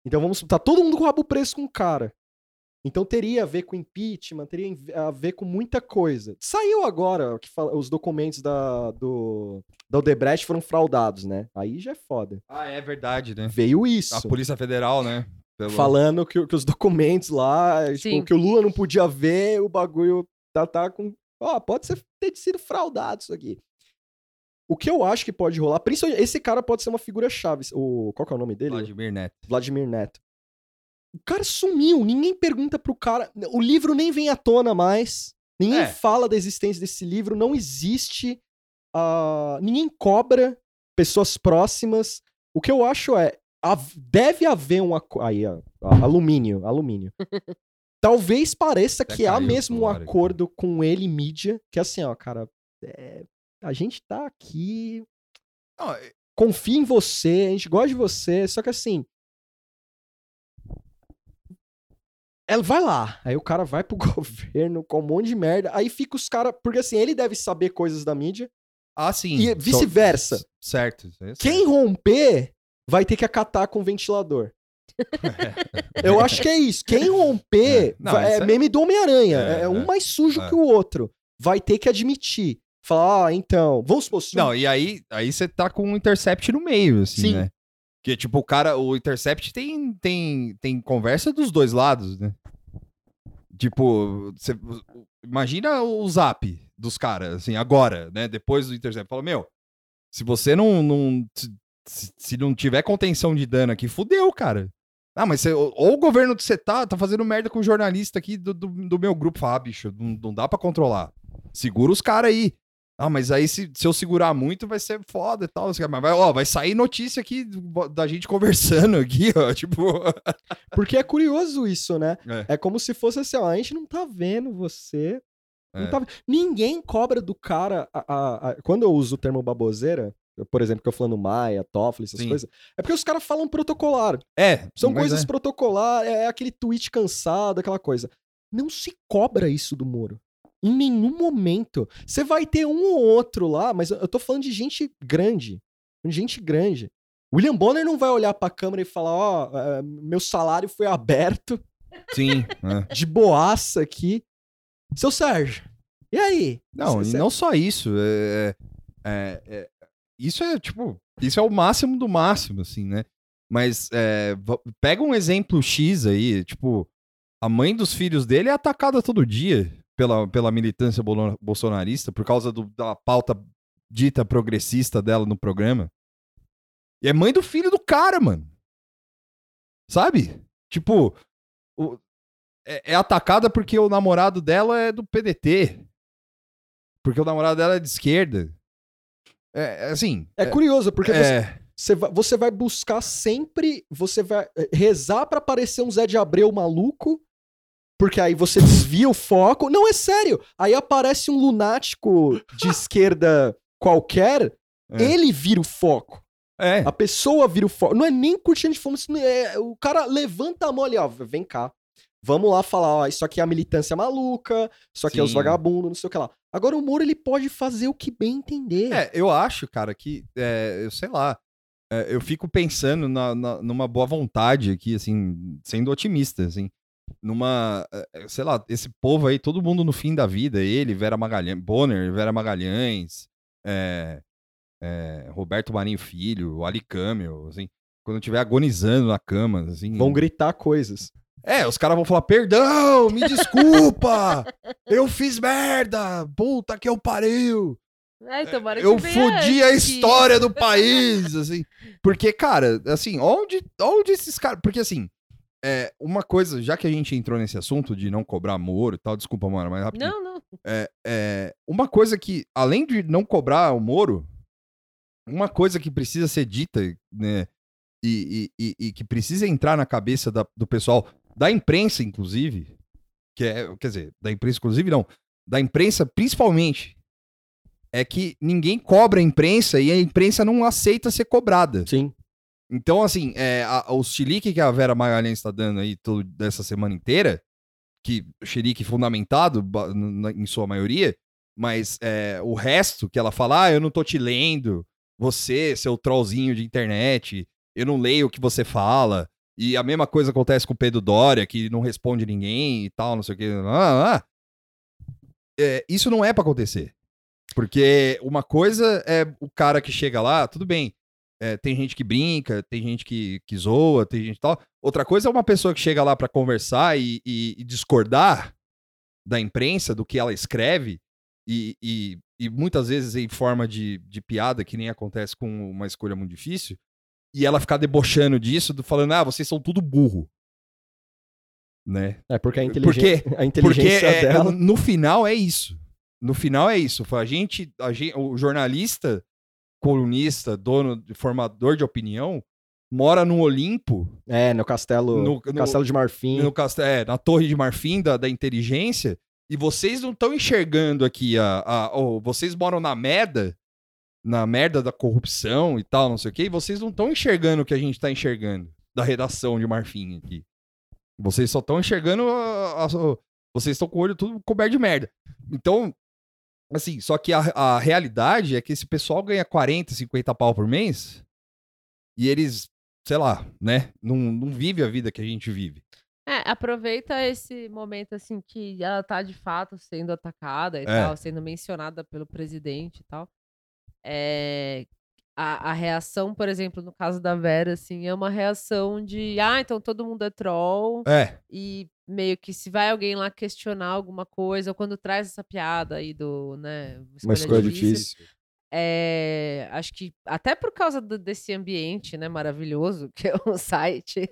então vamos, tá todo mundo com o rabo preso com o cara. Então teria a ver com impeachment, teria a ver com muita coisa. Saiu agora que fala- os documentos da, do, da Odebrecht foram fraudados, né? Aí já é foda. Ah, é verdade, né? Veio isso. A Polícia Federal, né? Pelo- Falando que, que os documentos lá, Sim. tipo, que o Lula não podia ver, o bagulho tá, tá com. Ó, pode ser, ter sido fraudado isso aqui. O que eu acho que pode rolar, principalmente, esse cara pode ser uma figura-chave. O, qual que é o nome dele? Vladimir Neto. Vladimir Neto. O cara sumiu, ninguém pergunta pro cara. O livro nem vem à tona mais. Ninguém É. fala da existência desse livro, não existe. ah, ninguém cobra pessoas próximas. O que eu acho é. Deve haver um. aco- Aí, ó, alumínio, alumínio. (laughs) Talvez pareça Até que há mesmo um acordo com ele, mídia, que é assim, ó, cara. é, a gente tá aqui Não, é- confia em você, a gente gosta de você, só que assim. Ela vai lá, aí o cara vai pro (laughs) governo com um monte de merda, aí fica os caras. Porque assim, ele deve saber coisas da mídia, Ah, sim. E vice-versa. Certo. é quem romper vai ter que acatar com o ventilador. (laughs) Eu acho que é isso. Quem romper É. Não, vai- é, é- meme do Homem-Aranha. É, É, um mais sujo que o outro. Vai ter que admitir. Falar, ah, então, vamos supor. Não, e aí, aí você tá com um intercept no meio, assim, Sim. né? Porque, tipo, o cara, o intercept tem, tem, tem conversa dos dois lados, né? Tipo, você, imagina o zap dos caras, assim, agora, né? Depois do intercept. Fala, meu, se você não. não se, se- não tiver contenção de dano aqui, fudeu, cara. Ah, mas você, ou ou o governo que você tá, tá fazendo merda com o jornalista aqui do, do, do meu grupo. Fala, ah, bicho, não, não dá pra controlar. Segura os caras aí. Ah, mas aí se, se eu segurar muito vai ser foda e tal. Mas vai, ó, vai sair notícia aqui da gente (laughs) conversando aqui, ó. Tipo. (laughs) Porque é curioso isso, né? É. É como se fosse assim, ó, a gente não tá vendo você. É. tá Ninguém cobra do cara. a- a- a- Quando eu uso o termo baboseira, por exemplo, que eu falando Maia, Toffoli, essas Sim. coisas, é porque os caras falam protocolar. É. São coisas é. protocolar, é aquele tweet cansado, aquela coisa. Não se cobra isso do Moro. Em nenhum momento. Você vai ter um ou outro lá, mas eu tô falando de gente grande. De gente grande. William Bonner não vai olhar pra câmera e falar: Ó, eh, meu salário foi aberto, (laughs) Sim. é. de boaça aqui. Seu Sérgio, e aí? Não, Cê- e cê- não só isso. É, é- é- isso é, tipo, isso é o máximo do máximo, assim, né? Mas é, pega um exemplo X aí, tipo, a mãe dos filhos dele é atacada todo dia pela, pela militância bolsonarista por causa do- da pauta dita progressista dela no programa. E é mãe do filho do cara, mano. Sabe? Tipo, o- é, é atacada porque o namorado dela é do PDT. Porque o namorado dela é de esquerda. É, é assim. É curioso, porque você, é, você vai, você vai buscar sempre. Você vai eh, rezar pra parecer um Zé de Abreu maluco. Porque aí você desvia o foco. Não, é sério. Aí aparece um lunático de (laughs) esquerda qualquer, É. ele vira o foco. é. A pessoa vira o foco. Não é nem curtindo de fome. é- o cara levanta a mão ali, ó. Vem cá. Vamos lá falar, ó, isso aqui é a militância maluca, isso aqui é os Sim. vagabundos, não sei o que lá. Agora o Moro, ele pode fazer o que bem entender. É, eu acho, cara, que, é, eu sei lá, é, eu fico pensando na, na- numa boa vontade aqui, assim, sendo otimista, assim, numa, é, sei lá, esse povo aí, todo mundo no fim da vida, ele, Vera Magalhães, Bonner, Vera Magalhães, é, é, Roberto Marinho Filho, Ali Camel, assim, quando estiver agonizando na cama, assim... Vão gritar coisas. É, os caras vão falar, perdão, me desculpa, eu fiz merda, puta que eu pariu. Ai, tomara Eu que venha fudi a história do (laughs) país, assim. Porque, cara, assim, onde, onde esses caras. Porque, assim, é, uma coisa, já que a gente entrou nesse assunto de não cobrar Moro e tal, desculpa, mano, mas rapidinho. Não, não. É, é, uma coisa que, além de não cobrar o Moro, uma coisa que precisa ser dita, né? E, e- e- e que precisa entrar na cabeça da- do pessoal, da imprensa, inclusive, que é, quer dizer, da imprensa, inclusive, não, da imprensa principalmente, é que ninguém cobra a imprensa e a imprensa não aceita ser cobrada. Sim. Então, assim, é, a- o chilique que a Vera Magalhães está dando aí todo, dessa semana inteira, que chilique fundamentado na- em sua maioria, mas é, o resto que ela fala, ah, eu não tô te lendo, você, seu trollzinho de internet, eu não leio o que você fala, e a mesma coisa acontece com o Pedro Dória, que não responde ninguém e tal, não sei o que. Ah, ah. É, isso não é pra acontecer. Porque uma coisa é o cara que chega lá, tudo bem, é, tem gente que brinca, tem gente que, que zoa, tem gente tal. Outra coisa é uma pessoa que chega lá pra conversar e, e- e discordar da imprensa, do que ela escreve, e, e- e muitas vezes em forma de, de piada, que nem acontece com uma escolha muito difícil, e ela ficar debochando disso, do- falando, ah, vocês são tudo burro. Né? É porque a, Porque- inteligência, a Porque inteligência é- dela. no final é isso. No final é isso. A gente, a gente, o jornalista, colunista, dono, formador de opinião, mora no Olimpo, É, no castelo. No- no- castelo de Marfim. no cast- é, na torre de marfim da, da inteligência, e vocês não estão enxergando aqui a, a- ó, vocês moram na merda, na merda da corrupção e tal, não sei o quê, e vocês não estão enxergando o que a gente tá enxergando da redação de marfim aqui. Vocês só estão enxergando a- a- a- vocês estão com o olho tudo coberto de merda. Então, assim, só que a, a realidade é que esse pessoal ganha 40, 50 pau por mês e eles, sei lá, né, não, não vive a vida que a gente vive. É, aproveita esse momento assim que ela tá de fato sendo atacada e É. tal, sendo mencionada pelo presidente e tal. É, a, a reação, por exemplo, no caso da Vera, assim, é uma reação de ah, então todo mundo é troll É, e meio que se vai alguém lá questionar alguma coisa, ou quando traz essa piada aí do, né, Uma escolha difícil. É, acho que até por causa do- desse ambiente, né, maravilhoso que é o site,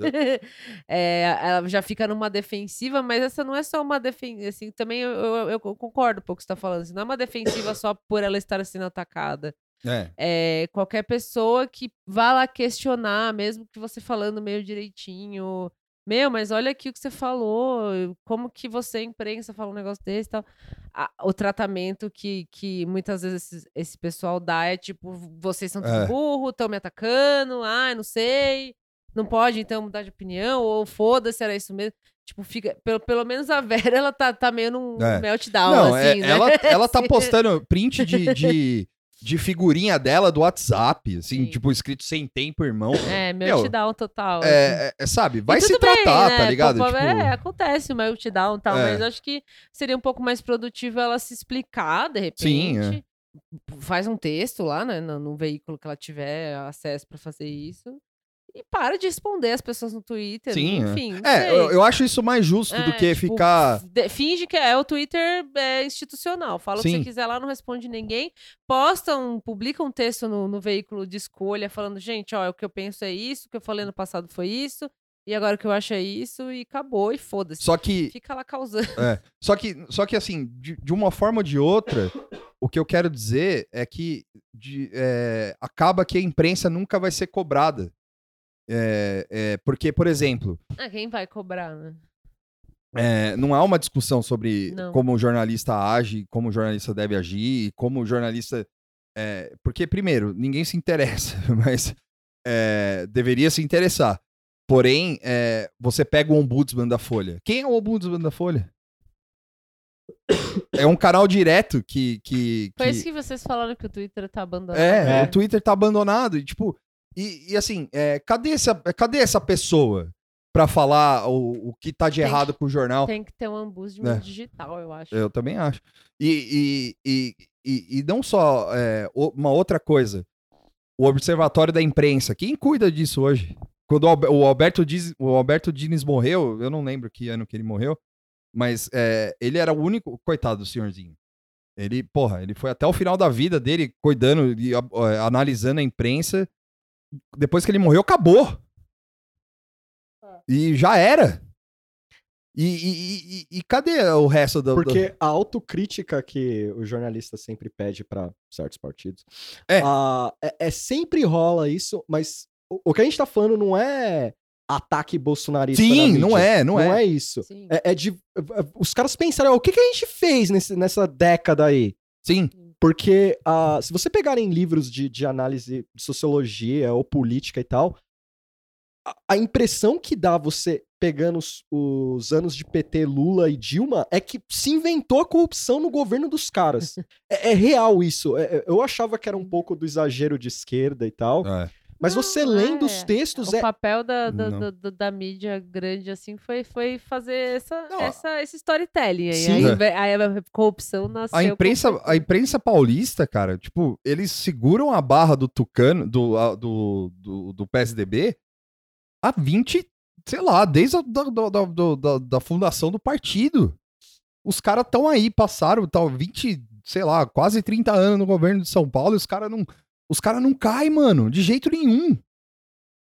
é, (laughs) ela já fica numa defensiva, mas essa não é só uma defensiva, assim, também eu, eu- eu concordo um pouco com o que você está falando, assim, não é uma defensiva só por ela estar sendo atacada. é. É, qualquer pessoa que vá lá questionar, mesmo que você falando meio direitinho, meu, mas olha aqui o que você falou, como que você, imprensa, fala um negócio desse e tal. O tratamento que, que muitas vezes esse, esse pessoal dá é tipo, vocês são tudo É. burro, estão me atacando, ah, não sei, não pode então mudar de opinião, ou foda-se, era isso mesmo. Tipo, fica, pelo, pelo menos a (laughs) Vera, ela tá, tá meio num É. meltdown, Não, é- assim, né? ela, (laughs) ela tá postando print de, de, de figurinha dela do WhatsApp, assim, Sim. tipo, escrito sem tempo, irmão. É, Meu, meltdown total. assim. É, é, é, sabe, vai se bem, tratar, né? tá ligado? Pô, Tipo, É, acontece o meltdown e tal, É. mas acho que seria um pouco mais produtivo ela se explicar, de repente. Sim, é. Faz um texto lá, né, no, no veículo que ela tiver acesso pra fazer isso. E para de responder as pessoas no Twitter. Sim, é. enfim. é, eu, eu acho isso mais justo do É, que tipo, ficar. finge que é o Twitter é institucional. Fala o que Sim. você quiser lá, não responde ninguém. Posta um, publica um texto no, no veículo de escolha falando, gente, ó, o que eu penso é isso, o que eu falei no passado foi isso, e agora o que eu acho é isso, e acabou, e foda-se. Só que, Fica lá causando. é, só que, só que assim, de, de uma forma ou de outra, o que eu quero dizer é que de- é, acaba que a imprensa nunca vai ser cobrada. É, é, porque, por exemplo, Ah, quem vai cobrar, né? É, não há uma discussão sobre Não. como o jornalista age, como o jornalista deve agir, como o jornalista. é, porque, primeiro, ninguém se interessa, (laughs) mas é, deveria se interessar. Porém, é, você pega o ombudsman da Folha. Quem é o ombudsman da Folha? É um canal direto que. que, Foi que- isso que vocês falaram que o Twitter tá abandonado. é, É. o Twitter tá abandonado. E, tipo, e, e assim, é, cadê, essa, cadê essa pessoa pra falar o, o que tá de Tem errado com o jornal? Tem que ter um ombudsman É. digital, eu acho. Eu também acho. E, e, e, e, não só é, uma outra coisa. O Observatório da Imprensa. Quem cuida disso hoje? Quando o Albe- o Alberto, Diz, o Alberto Dines morreu, eu não lembro que ano que ele morreu, mas é, ele era o único. Coitado do senhorzinho. Ele, porra, ele foi até o final da vida dele cuidando e analisando a imprensa. Depois que ele morreu, acabou. E já era. E, e- e- e cadê o resto do. do- Porque a autocrítica que o jornalista sempre pede pra certos partidos É. ah, é, é sempre rola isso, mas o, o que a gente tá falando não é ataque bolsonarista. na Sim, não é, não, Não é. é isso. É, é de. Os caras pensaram, o que, que a gente fez nesse- nessa década aí? Sim. Porque ah, se você pegarem livros de, de análise de sociologia ou política e tal, a, a impressão que dá você pegando os, os anos de PT, Lula e Dilma é que se inventou a corrupção no governo dos caras. (laughs) é, é real isso. É- é- eu achava que era um pouco do exagero de esquerda e tal, É. mas Não, você lendo os é. textos O é. papel da, da, da- da- da mídia grande, assim, foi, foi fazer essa, Não, essa, esse storytelling aí. Sim. Aí, É. aí a corrupção nasceu. A imprensa, com- a imprensa paulista, cara, tipo, eles seguram a barra do Tucano, do, a- do, do, do PSDB há 20, sei lá, desde a da, da, da- da fundação do partido. Os caras estão aí, passaram tal, 20, sei lá, quase 30 anos no governo de São Paulo e os caras não. Os caras não caem, mano, de jeito nenhum.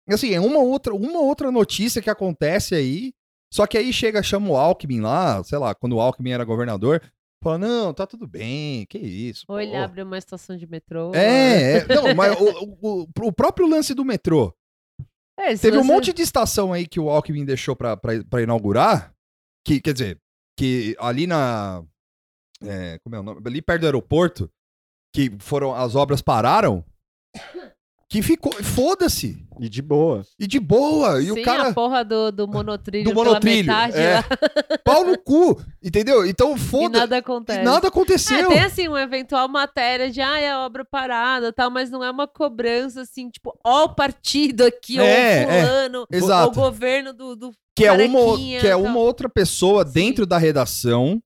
Assim, é uma outra, uma outra notícia que acontece aí. Só que aí chega, chama o Alckmin lá, sei lá, quando o Alckmin era governador, fala, não, tá tudo bem, que isso. Ou ele pô." abre uma estação de metrô. É, é, (laughs) não, mas o, o, o próprio lance do metrô. É, Teve um você- monte de estação aí que o Alckmin deixou pra, pra, pra inaugurar, que, quer dizer, que ali na. é, como é o nome? Ali perto do aeroporto, que foram. As obras pararam, que ficou. Foda-se! E de boa. E de boa! E Sim, o cara. a porra do, do (laughs) monotrilho Do pela monotrilho, metade é. lá, Pau no cu! Entendeu? Então e foda nada E acontece. nada É, aconteceu. tem assim uma eventual matéria de ah, é a obra parada tal, mas não é uma cobrança assim, tipo, ó o partido aqui, ó É, o é, fulano, ó exato. o governo do, do que é uma, que é uma outra pessoa Sim. dentro da redação,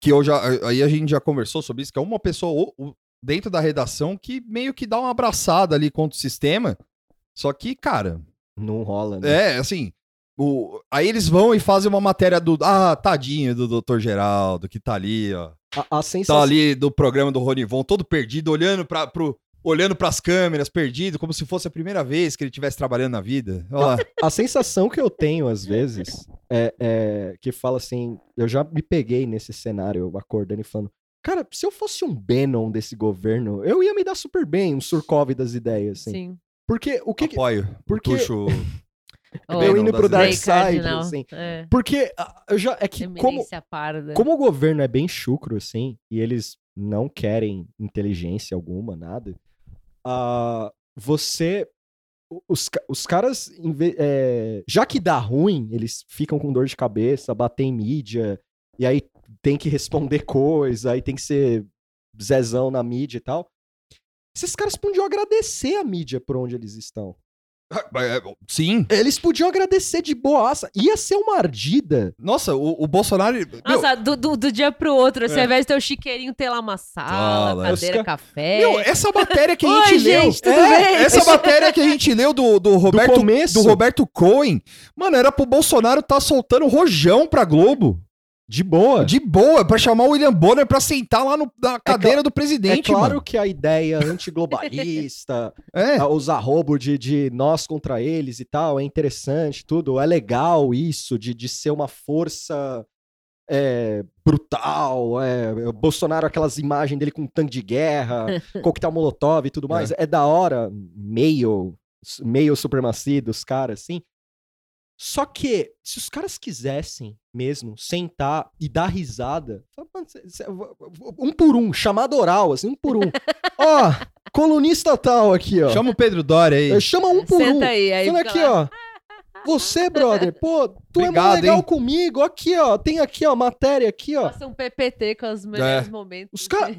que eu já, aí a gente já conversou sobre isso, que é uma pessoa o- o- dentro da redação que meio que dá uma abraçada ali contra o sistema, só que, cara, Não rola, né? é, assim, o, aí eles vão e fazem uma matéria do, ah, tadinho do doutor Geraldo, que tá ali, ó, A, a sensação. tá ali do programa do Ronivon, todo perdido, olhando para pro... Olhando pras câmeras, perdido, como se fosse a primeira vez que ele estivesse trabalhando na vida. Olha lá. A sensação que eu tenho, às vezes, é, é que fala assim. Eu já me peguei nesse cenário, acordando e falando. Cara, se eu fosse um Bannon desse governo, eu ia me dar super bem, um Surkov das ideias, assim. Sim. Porque o que. que- Apoio. porque- Puxo. Ó, (laughs) eu indo pro Dark Side, Cardinal, assim. É. Porque ah, eu já. É que como, parda. como o governo é bem chucro, assim, e eles não querem inteligência alguma, nada, ah, você. Os, os caras, é, já que dá ruim, eles ficam com dor de cabeça, batem em mídia, e aí tem que responder coisa, aí tem que ser zezão na mídia e tal. Esses caras podiam agradecer a mídia por onde eles estão. Sim. Eles podiam agradecer de boaça. Ia ser uma ardida. Nossa, o, o Bolsonaro. meu, Nossa, do, do, do dia pro outro, assim, É. ao invés de ter o chiqueirinho, ter lá uma sala, Fala, os cadeira, ca- café. meu, essa matéria que a (laughs) Oi, gente leu. gente, tudo É, bem? Essa matéria que a gente leu do, do Roberto. Do, começo. Roberto Cohen. Mano, era pro Bolsonaro tá soltando rojão pra Globo. De boa. De boa, pra chamar o William Bonner pra sentar lá no- na cadeira do É presidente, claro mano. que a ideia antiglobalista, (laughs) É. a usar roubo de, de nós contra eles e tal, é interessante, tudo. É legal isso, de, de ser uma força é, brutal. É, o Bolsonaro, aquelas imagens dele com um tanque de guerra, (laughs) coquetel molotov e tudo mais. É, da hora, meio, meio supremacia dos caras, assim. Só que, se os caras quisessem mesmo sentar e dar risada, fala, "Mano, cê- cê- um por um, chamada oral, assim, um por um. (laughs) Ó, colunista tal aqui, ó. Chama o Pedro Doria aí. Eh, Chama um por Senta um. aí, aí Fala fica aqui, lá. ó. Você, brother, pô, tu é Obrigado, muito legal hein? comigo. Aqui, ó. Tem aqui, ó, matéria aqui, ó. Faça um PPT com os melhores momentos. Os cara,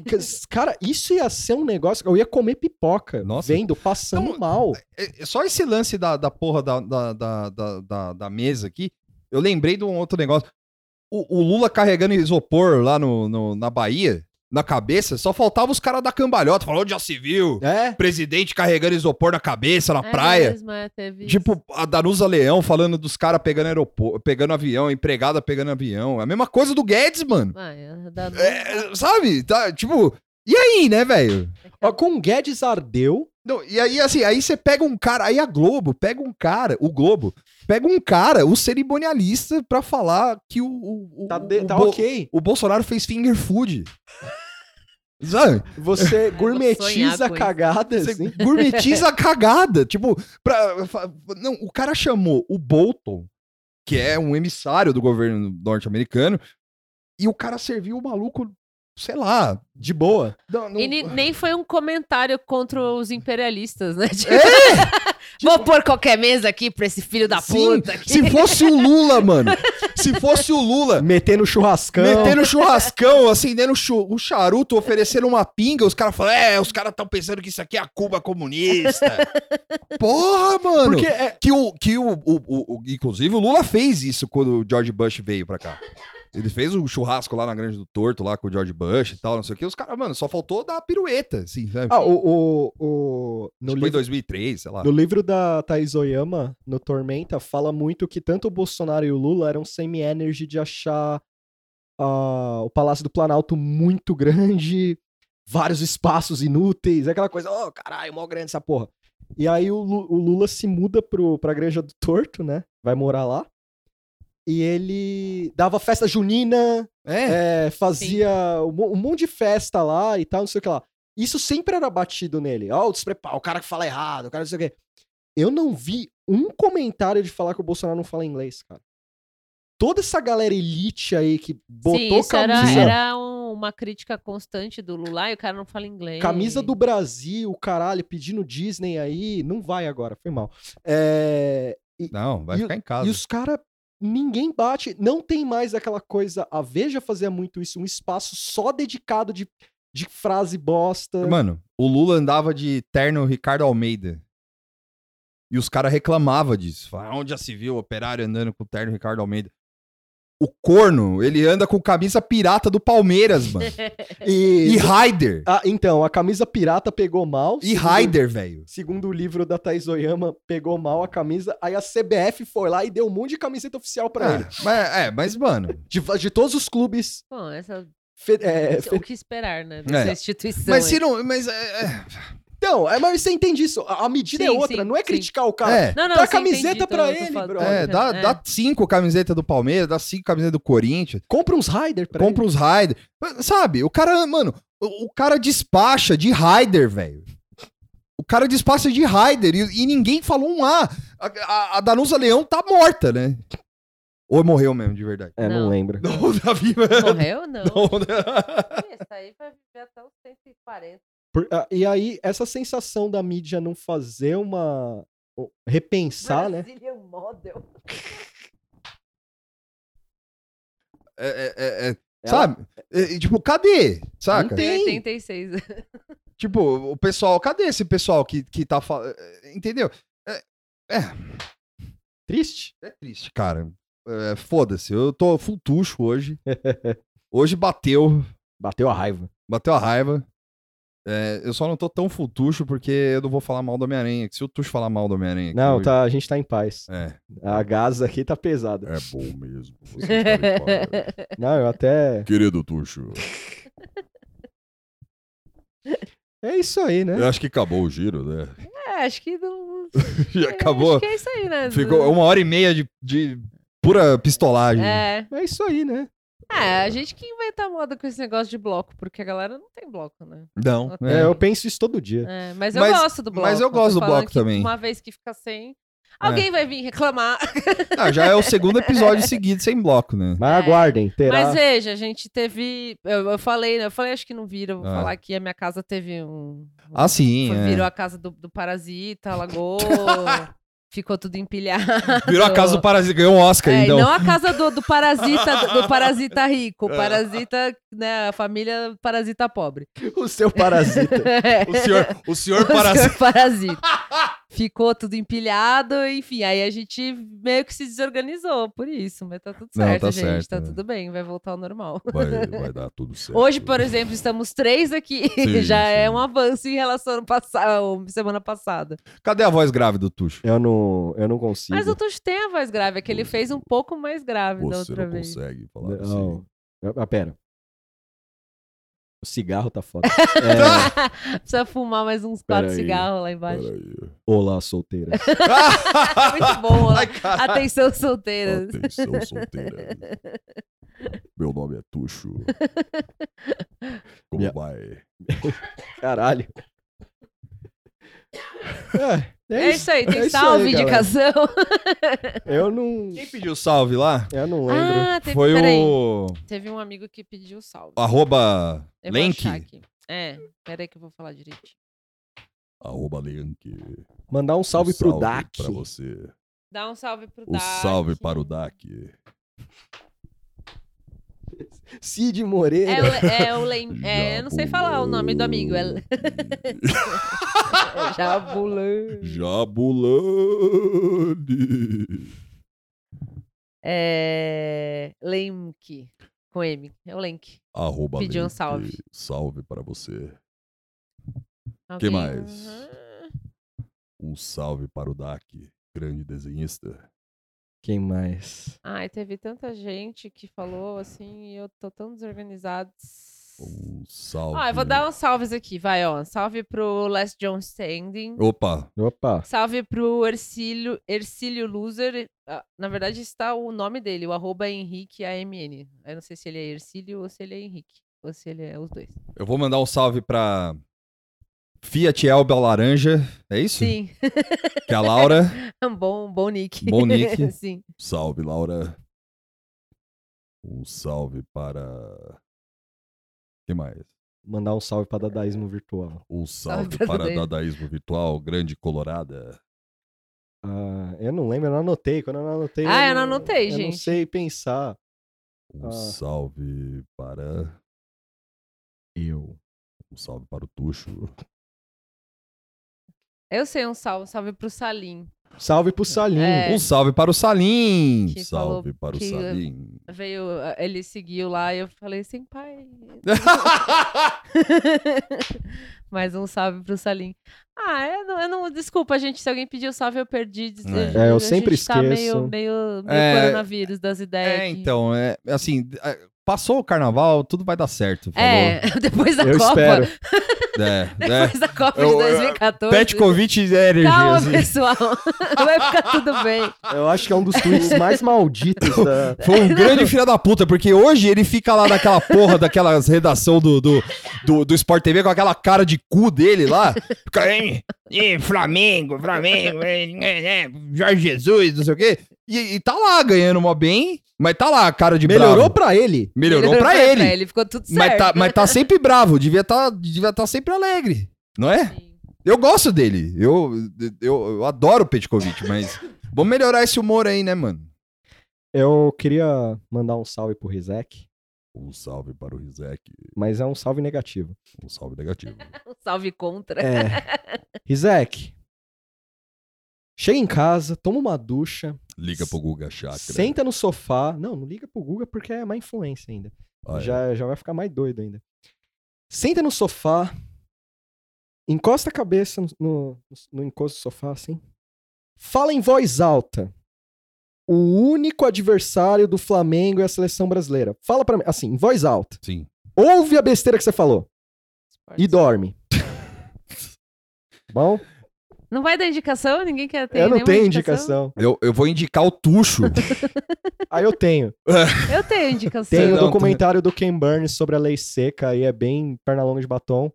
cara, isso ia ser um negócio. Eu ia comer pipoca. Nossa. Vendo, passando Não, mal. É, é Só esse lance da, da porra da, da, da, da, da- da mesa aqui, eu lembrei de um outro negócio. O, o Lula carregando isopor lá no, no- na Bahia, na cabeça, só faltava os caras da cambalhota, falou de já se viu. É? Presidente carregando isopor na cabeça, na É praia. mesmo, é, teve isso. Tipo, a Danusa Leão falando dos caras pegando aeroporto, pegando avião, empregada pegando avião. É a mesma coisa do Guedes, mano. Ah, é, da- É, sabe? Tá, tipo, e aí, né, velho? Ó, com o Guedes ardeu. Não, e aí, assim, aí você pega um cara, aí a Globo pega um cara, o Globo, pega um cara, o cerimonialista, pra falar que o, o, Tá, de- o tá Bo- ok. o Bolsonaro fez finger food. Sabe? Você (laughs) gourmetiza isso. cagadas, Você assim. gourmetiza a (laughs) cagada. Tipo, pra, não, o cara chamou o Bolton, que é um emissário do governo norte-americano, e o cara serviu o maluco, sei lá, De boa. não- não- E nem foi um comentário contra os imperialistas, né? Tipo, É! (laughs) Vou pôr qualquer mesa aqui pra esse filho da Sim, puta. aqui. se fosse o Lula, mano. Se fosse o Lula. Metendo churrascão. Metendo churrascão, acendendo chu- o charuto, oferecendo uma pinga, os caras falam: É, os caras estão pensando que isso aqui é a Cuba comunista. (laughs) Porra, mano! Porque é, Que o, que o, o, o- o- Inclusive, o Lula fez isso quando o George Bush veio pra cá. Ele fez um churrasco lá na Grande do Torto, lá com o George Bush e tal, não sei o que. Os caras, mano, só faltou dar pirueta, assim, sabe? Ah, o, o, o- no, que foi em livro, 2003, sei lá. no livro da Thais Oyama, no Tormenta, fala muito que tanto o Bolsonaro e o Lula eram semi-energy de achar ah, o Palácio do Planalto muito grande, vários espaços inúteis, aquela coisa, oh, caralho, mó grande essa porra. E aí o, o Lula se muda pro, pra Granja do Torto, né? Vai morar lá. E ele dava festa junina, É. é, fazia um, um monte de festa lá e tal, não sei o que lá. Isso sempre era batido nele. Ó, o despreparo, o cara que fala errado, o cara não sei o quê. Eu não vi um comentário de falar que o Bolsonaro não fala inglês, cara. Toda essa galera elite aí que botou Sim, isso era, camisa, era um- uma crítica constante do Lula e o cara não fala inglês. camisa do Brasil, caralho, pedindo Disney aí, não vai agora, foi mal. É, e, Não, vai E ficar em casa. e os caras, ninguém bate, não tem mais aquela coisa. A Veja fazia muito isso, um espaço só dedicado de, de frase bosta. Mano, o Lula andava de terno Ricardo Almeida. E os caras reclamavam disso. Falavam, onde já se viu o operário andando com o terno Ricardo Almeida? O corno, ele anda com camisa pirata do Palmeiras, mano. (laughs) E, E Raider. Ah, então, a camisa pirata pegou mal. E Raider, velho. Segundo o livro da Thais Oyama, pegou mal a camisa. Aí a CBF foi lá e deu um monte de camiseta oficial pra ele. É, mas, é, mas, mano. De, de todos os clubes. Bom, essa, fe- é, o fe- que esperar, né? Dessa É. instituição. Mas aí. se não. Mas é. É- Então, é, mas você entende isso. A, a medida é Sim, outra. sim, não é sim. criticar o cara. É. Não, não, Dá sim, camiseta pra ele, brother. é, dá, É. dá cinco camisetas do Palmeiras, dá cinco camisetas do Corinthians. Compra uns Raider pra compra ele. os Raider. Sabe, o cara, mano, o, o cara despacha de Raider, velho. O cara despacha de Raider e, e ninguém falou um A. A, a- a Danusa Leão tá morta, né? Ou morreu mesmo, de verdade. É, não, Não. lembro. Não, (laughs) tá viva. Morreu? Não. Não, né? Esse aí vai viver até os 140. Por- ah, e aí, essa sensação da mídia não fazer uma. repensar, né? Brazilian Model. É, é, é, é, sabe? É, tipo, cadê? Saca? Não tem. 86. (laughs) Tipo, o pessoal, cadê esse pessoal que, que tá falando? Entendeu? É, é, Triste. é triste, cara. É, Foda-se, eu tô fultucho hoje. (laughs) Hoje bateu, Bateu a raiva. bateu a raiva. É, eu só não tô tão fultucho porque eu não vou falar mal do Homem-Aranha. Se o Tuxo falar mal do Homem-Aranha. aqui Não, hoje- tá, a gente tá em paz. É. A gás aqui tá pesada. É bom mesmo. Você estar em paz. (laughs) Não, eu até. Querido Tuxo, É isso aí, né? Eu acho que acabou o giro, né? É, acho que não. (laughs) Já acabou. Acho que é isso aí, né? Ficou uma hora e meia de, de pura pistolagem. É. É isso aí, né? É, a gente que inventa moda com esse negócio de bloco, porque a galera não tem bloco, né? Não. É, é. eu penso isso todo dia. É, mas eu Mas- gosto do bloco. mas eu gosto do bloco também. Uma vez que fica sem, alguém vai vir reclamar. Ah, já é o segundo episódio (laughs) seguido sem bloco, né? Mas É. aguardem, terá. Mas veja, a gente teve. Eu, eu falei, né? Eu falei, acho que não viram. Vou Ah. falar que a minha casa teve um. Ah, sim. foi- é. Virou a casa do, do parasita, alagou. (laughs) ficou tudo empilhado. Virou a casa do Parasita, ganhou um Oscar, É, e então. não a casa do, do parasita do, do parasita rico, o parasita, né, a família parasita pobre. O seu parasita. É. (laughs) O senhor, o senhor O Parasita. senhor parasita. (laughs) Ficou tudo empilhado, enfim, aí a gente meio que se desorganizou por isso, mas tá tudo Não, certo, tá gente, certo, tá né? tudo bem, vai voltar ao normal. vai, (laughs) vai dar tudo certo. Hoje, por exemplo, estamos três aqui, (laughs) Sim, já é sim. um avanço em relação ao passado, semana passada. Cadê a voz grave do Tuxo? Eu não, eu não consigo. Mas o Tuxo tem a voz grave, é que ele fez um pouco mais grave da Você outra não vez. consegue falar Não. assim. Ah, pera. O cigarro tá foda. (laughs) É, Precisa fumar mais uns quatro cigarros lá embaixo. Peraí. Olá, solteira. (laughs) Muito bom. Ai, caralho. Atenção, solteiras. Atenção, solteira. Meu nome é Tuxo. (laughs) Como Minha- vai? Caralho. É, É isso aí, tem é salve, aí, galera. indicação. (laughs) Eu não. Quem pediu salve lá? Eu não lembro. Ah, teve, Foi peraí. o Teve um amigo que pediu salve. arroba Eu vou Lenk. achar aqui. É, peraí que eu vou falar direitinho. Arroba Lenk. Mandar um salve, pro salve DAC. Pra você. Dá um salve pro O Dak. salve para o DAC. (laughs) Cid É Moreira. o, é o Lem... (laughs) É, eu não sei falar o nome do amigo. É (laughs) Jabulã. Jabulani. É. Lemk. Com M. É o Lenk. Arroba Pediu um salve. Salve para você. Alguém- mais? Uhum. Um salve para o DAC. Grande desenhista. Quem mais? Ai, teve tanta gente que falou assim e eu tô tão desorganizado. Um salve. Ah, eu vou dar uns salves aqui, vai, ó. Salve pro Last John Standing. Opa, Opa. Salve pro Ercílio, Ercílio Loser. Ah, Na verdade, está o nome dele, o arroba é Henrique AMN. Eu não sei se ele é Ercílio ou se ele é Henrique. Ou se ele é os dois. eu vou mandar um salve pra Fiat Elba Laranja, é isso? Sim, Que é a Laura. (laughs) bom, bom nick. Bom nick. (laughs) Sim. Salve, Laura. Um salve para. que mais? Mandar um salve pra Dadaísmo Virtual. Um salve pra para Dadaísmo. Dadaísmo Virtual, grande colorada. Ah, eu não lembro, eu não anotei. Quando eu não anotei. Ah, eu não anotei, Eu não gente. sei pensar. Um Ah. salve para. Eu. Um salve para o Tuxo. Eu sei um salve, salve pro Salim. Salve pro Salim. É. Um salve para o Salim. Que salve para o Salim. Veio, ele seguiu lá e eu falei assim, pai. (laughs) Mais um salve pro Salim. Ah, eu não, eu não- Desculpa, gente, se alguém pediu salve, eu perdi. É. É, eu a sempre gente tá esqueço. meio, meio, meio É. coronavírus das ideias. É, aqui. então, é assim, é, passou o carnaval, tudo vai dar certo. Falou. É, (laughs) depois da Eu Copa. espero. (laughs) É, (laughs) é. Depois da Copa Eu- de eu- 2014. Petkovic é energia. Calma, assim. pessoal. Vai ficar tudo bem. Eu acho que é um dos tweets mais malditos da. Foi um grande filho da puta, porque hoje ele fica lá naquela porra daquelas redação do, do, do, do Sport TV com aquela cara de cu dele lá. Fica, "Ih, ih, Flamengo, Flamengo, eh, Jorge Jesus, não sei o quê. E, e tá lá ganhando mó bem, mas tá lá, cara de Melhorou bravo. pra ele. Melhorou pra ele. Ficou tudo certo. Mas tá, mas tá sempre bravo, devia tá, devia tá sempre alegre, não é? Sim. Eu gosto dele, eu, eu, eu adoro o Petkovic, mas (laughs) vamos melhorar esse humor aí, né, mano? Eu queria mandar um salve pro Rizek, Um salve para o Rizek. mas é um salve negativo. Um salve negativo. (laughs) Um salve contra. É. (laughs) Rizek. Chega em casa, toma uma ducha, Liga pro Guga Chakra. senta no sofá. Não, não liga pro Guga porque é má influência ainda. Ah, é. já, já vai ficar mais doido ainda. Senta no sofá, encosta a cabeça no, no, no encosto do sofá, assim. Fala em voz alta. O único adversário do Flamengo é a seleção brasileira. Fala pra mim, assim, em voz alta. Sim. Ouve a besteira que você falou Esporte. e dorme. (laughs) Bom, Não vai dar indicação? Ninguém quer ter eu não tenho indicação. Eu, eu vou indicar o Tuxo. Aí (laughs) eu tenho. (laughs) Eu tenho indicação. Tem o documentário do Ken Burns sobre a lei seca, aí é bem perna longa de batom.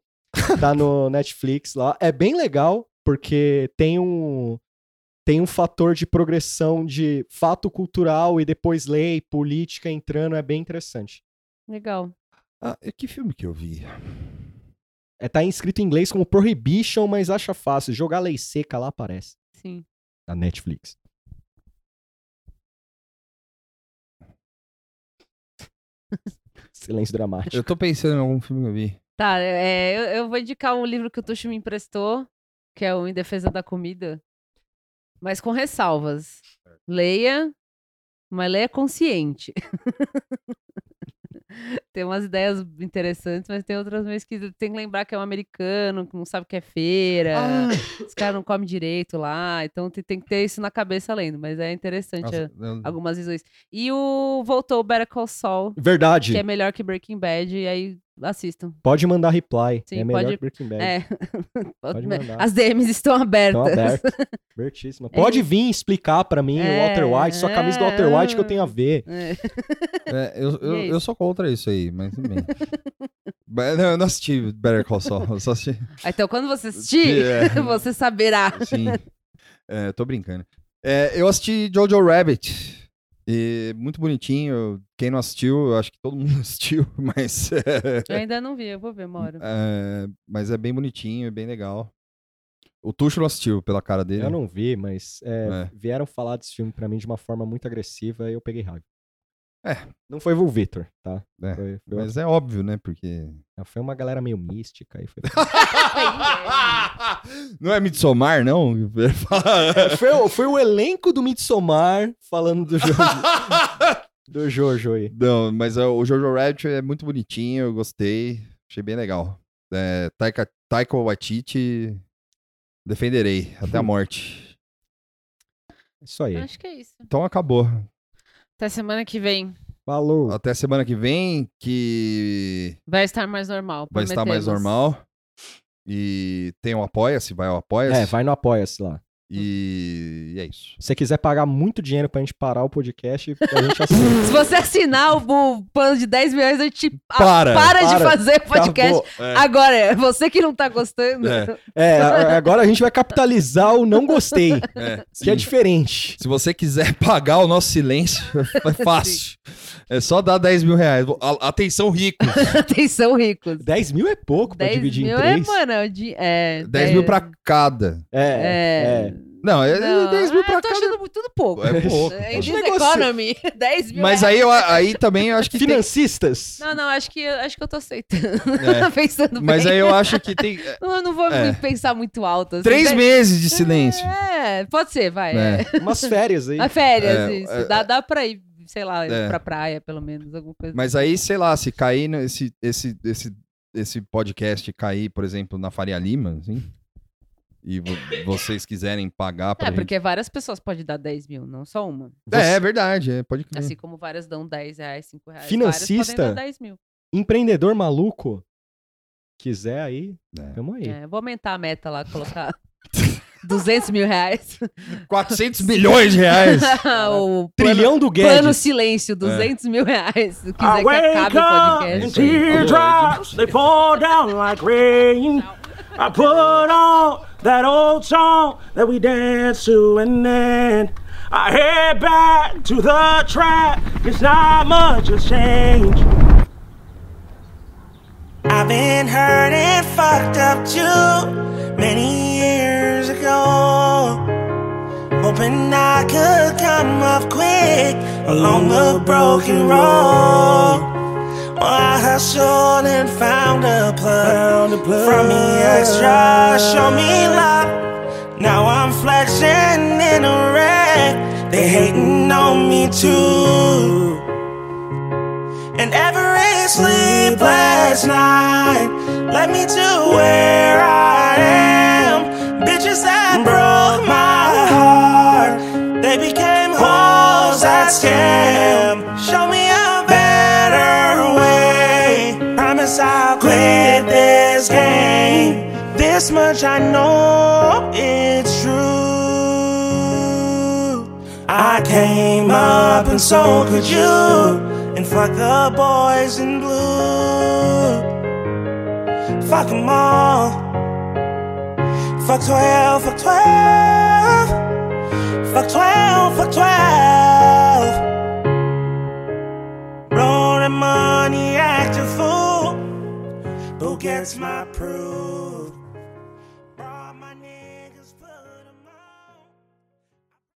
Tá no (laughs) Netflix lá. É bem legal, porque tem um tem um fator de progressão de fato cultural e depois lei, política entrando, é bem interessante. Legal. Ah, que filme que eu vi? É, tá escrito em inglês como Prohibition, mas acha fácil. Jogar lei seca lá aparece. Sim. Na Netflix. (laughs) Silêncio dramático. Eu tô pensando em algum filme que eu vi. Tá, é, eu, eu vou indicar um livro que o Tuxo me emprestou, que é o Em Defesa da Comida, mas com ressalvas. Leia, mas leia consciente. (laughs) (laughs) tem umas ideias interessantes, mas tem outras meio esquisitas. Tem que lembrar que é um americano, que não sabe o que é feira. (laughs) Os caras não comem direito lá. Então tem, tem que ter isso na cabeça lendo, mas é interessante Nossa, é, eu- algumas visões. E o voltou o Better Call Saul, Verdade. que é melhor que Breaking Bad, e aí assistam. Pode mandar reply. Sim, é melhor pode- que Breaking Bad. É. (laughs) Pode mandar. As DMs estão abertas. Então, aberto. Abertíssima. (laughs) Pode vir explicar pra mim, o É, Walter White, sua camisa do Walter White que eu tenho a ver. É. É, eu, (laughs) eu, é eu isso. sou contra isso aí, mas. Mas, não, eu não assisti Better Call Saul, eu só assisti. Ah, Então, quando você assistir, É. você saberá. Sim. É, tô brincando. É, eu assisti Jojo Rabbit. E muito bonitinho. Quem não assistiu, eu acho que todo (laughs) mundo assistiu, mas. Eu ainda não vi, eu vou ver uma hora. é, mas é bem bonitinho, é bem legal. O Tuxo não assistiu pela cara dele. Eu não vi, mas é, É. vieram falar desse filme pra mim de uma forma muito agressiva e eu peguei raiva. É. Não foi o Victor, tá? É, Foi, foi, Mas é óbvio, né? Porque. foi uma galera meio mística e foi. (laughs) não é Midsommar, não? (laughs) foi, o- foi o elenco do Midsommar falando do Jojo. (laughs) do Jojo aí. não, mas é, o Jojo Rabbit é muito bonitinho, eu gostei. Achei bem legal. É, Taika, Taika Waititi, defenderei até a morte. Isso aí. Acho que é isso. Então acabou. Até semana que vem. Falou. Até semana que vem, que Vai estar mais normal. vai estar mais normal. E tem o Apoia-se, vai ao Apoia-se. É, vai no Apoia-se lá. E... e é isso. Se você quiser pagar muito dinheiro pra gente parar o podcast, a gente assina. (laughs) Se você assinar o, plano de 10 milhões, a gente a- Para, para, de para. fazer o podcast. Acabou. Agora, é você que não tá gostando. É. É, agora a gente vai capitalizar o não gostei, É, que é sim. diferente. Se você quiser (laughs) pagar o nosso silêncio, é (laughs) fácil. É só dar 10 mil reais. A- Atenção, ricos. Atenção, ricos. 10 mil é pouco pra 10 dividir em é, três. mano, é, de- é 10 mil pra cada. É, É. Não, é Não, 10 mil ah, pra tô cada. achando tudo pouco. É pouco. (laughs) É, economy, (laughs) 10 mil Mas é- aí, eu, aí também eu acho que tem... Financistas. Não, não, acho que, acho que eu tô aceitando. É. (laughs) Pensando Mas bem. aí eu acho que tem... Não, eu não vou É. pensar muito alto. Assim. Três Dez- meses de silêncio. É, pode ser, vai. É. É. Umas férias aí. A férias, É, isso. é, dá, dá pra ir, sei lá, É. pra praia, pelo menos, alguma coisa. Mas aí, sei lá, se cair no- esse, esse, esse, esse podcast cair, por exemplo, na Faria Lima, assim, e vo- vocês quiserem pagar pra É, gente... porque várias pessoas podem dar 10 mil, não só uma. É, é verdade, é, pode crer. Assim como várias dão 10 reais, 5 reais. Financista. Várias podem dar 10 mil. Empreendedor maluco. Quiser aí, É. tamo aí. É, vou aumentar a meta lá, colocar (laughs) 200 mil reais. 400 milhões de reais! (laughs) o plano, Trilhão do plano Guedes. silêncio, 200 mil reais. Se I quiser que wake acabe o podcast. teardrops they fall down like rain. I put on that old song that we danced to, and then I head back to the trap. It's not much has changed. I've been hurt and fucked up too many years ago. Hoping I could come up quick along the broken road. I hustled and found a plug, from me extra, show me love. Now I'm flexing in a wreck. They hating on me too. And every sleepless night led me to where I am. Bitches that broke my heart, they became hoes that scam. This much I know it's true. I came up and so could you. And fuck the boys in blue. Fuck them all. Fuck 12, fuck 12. Fuck 12, fuck 12. Blow the money, act a fool. Who gets my proof?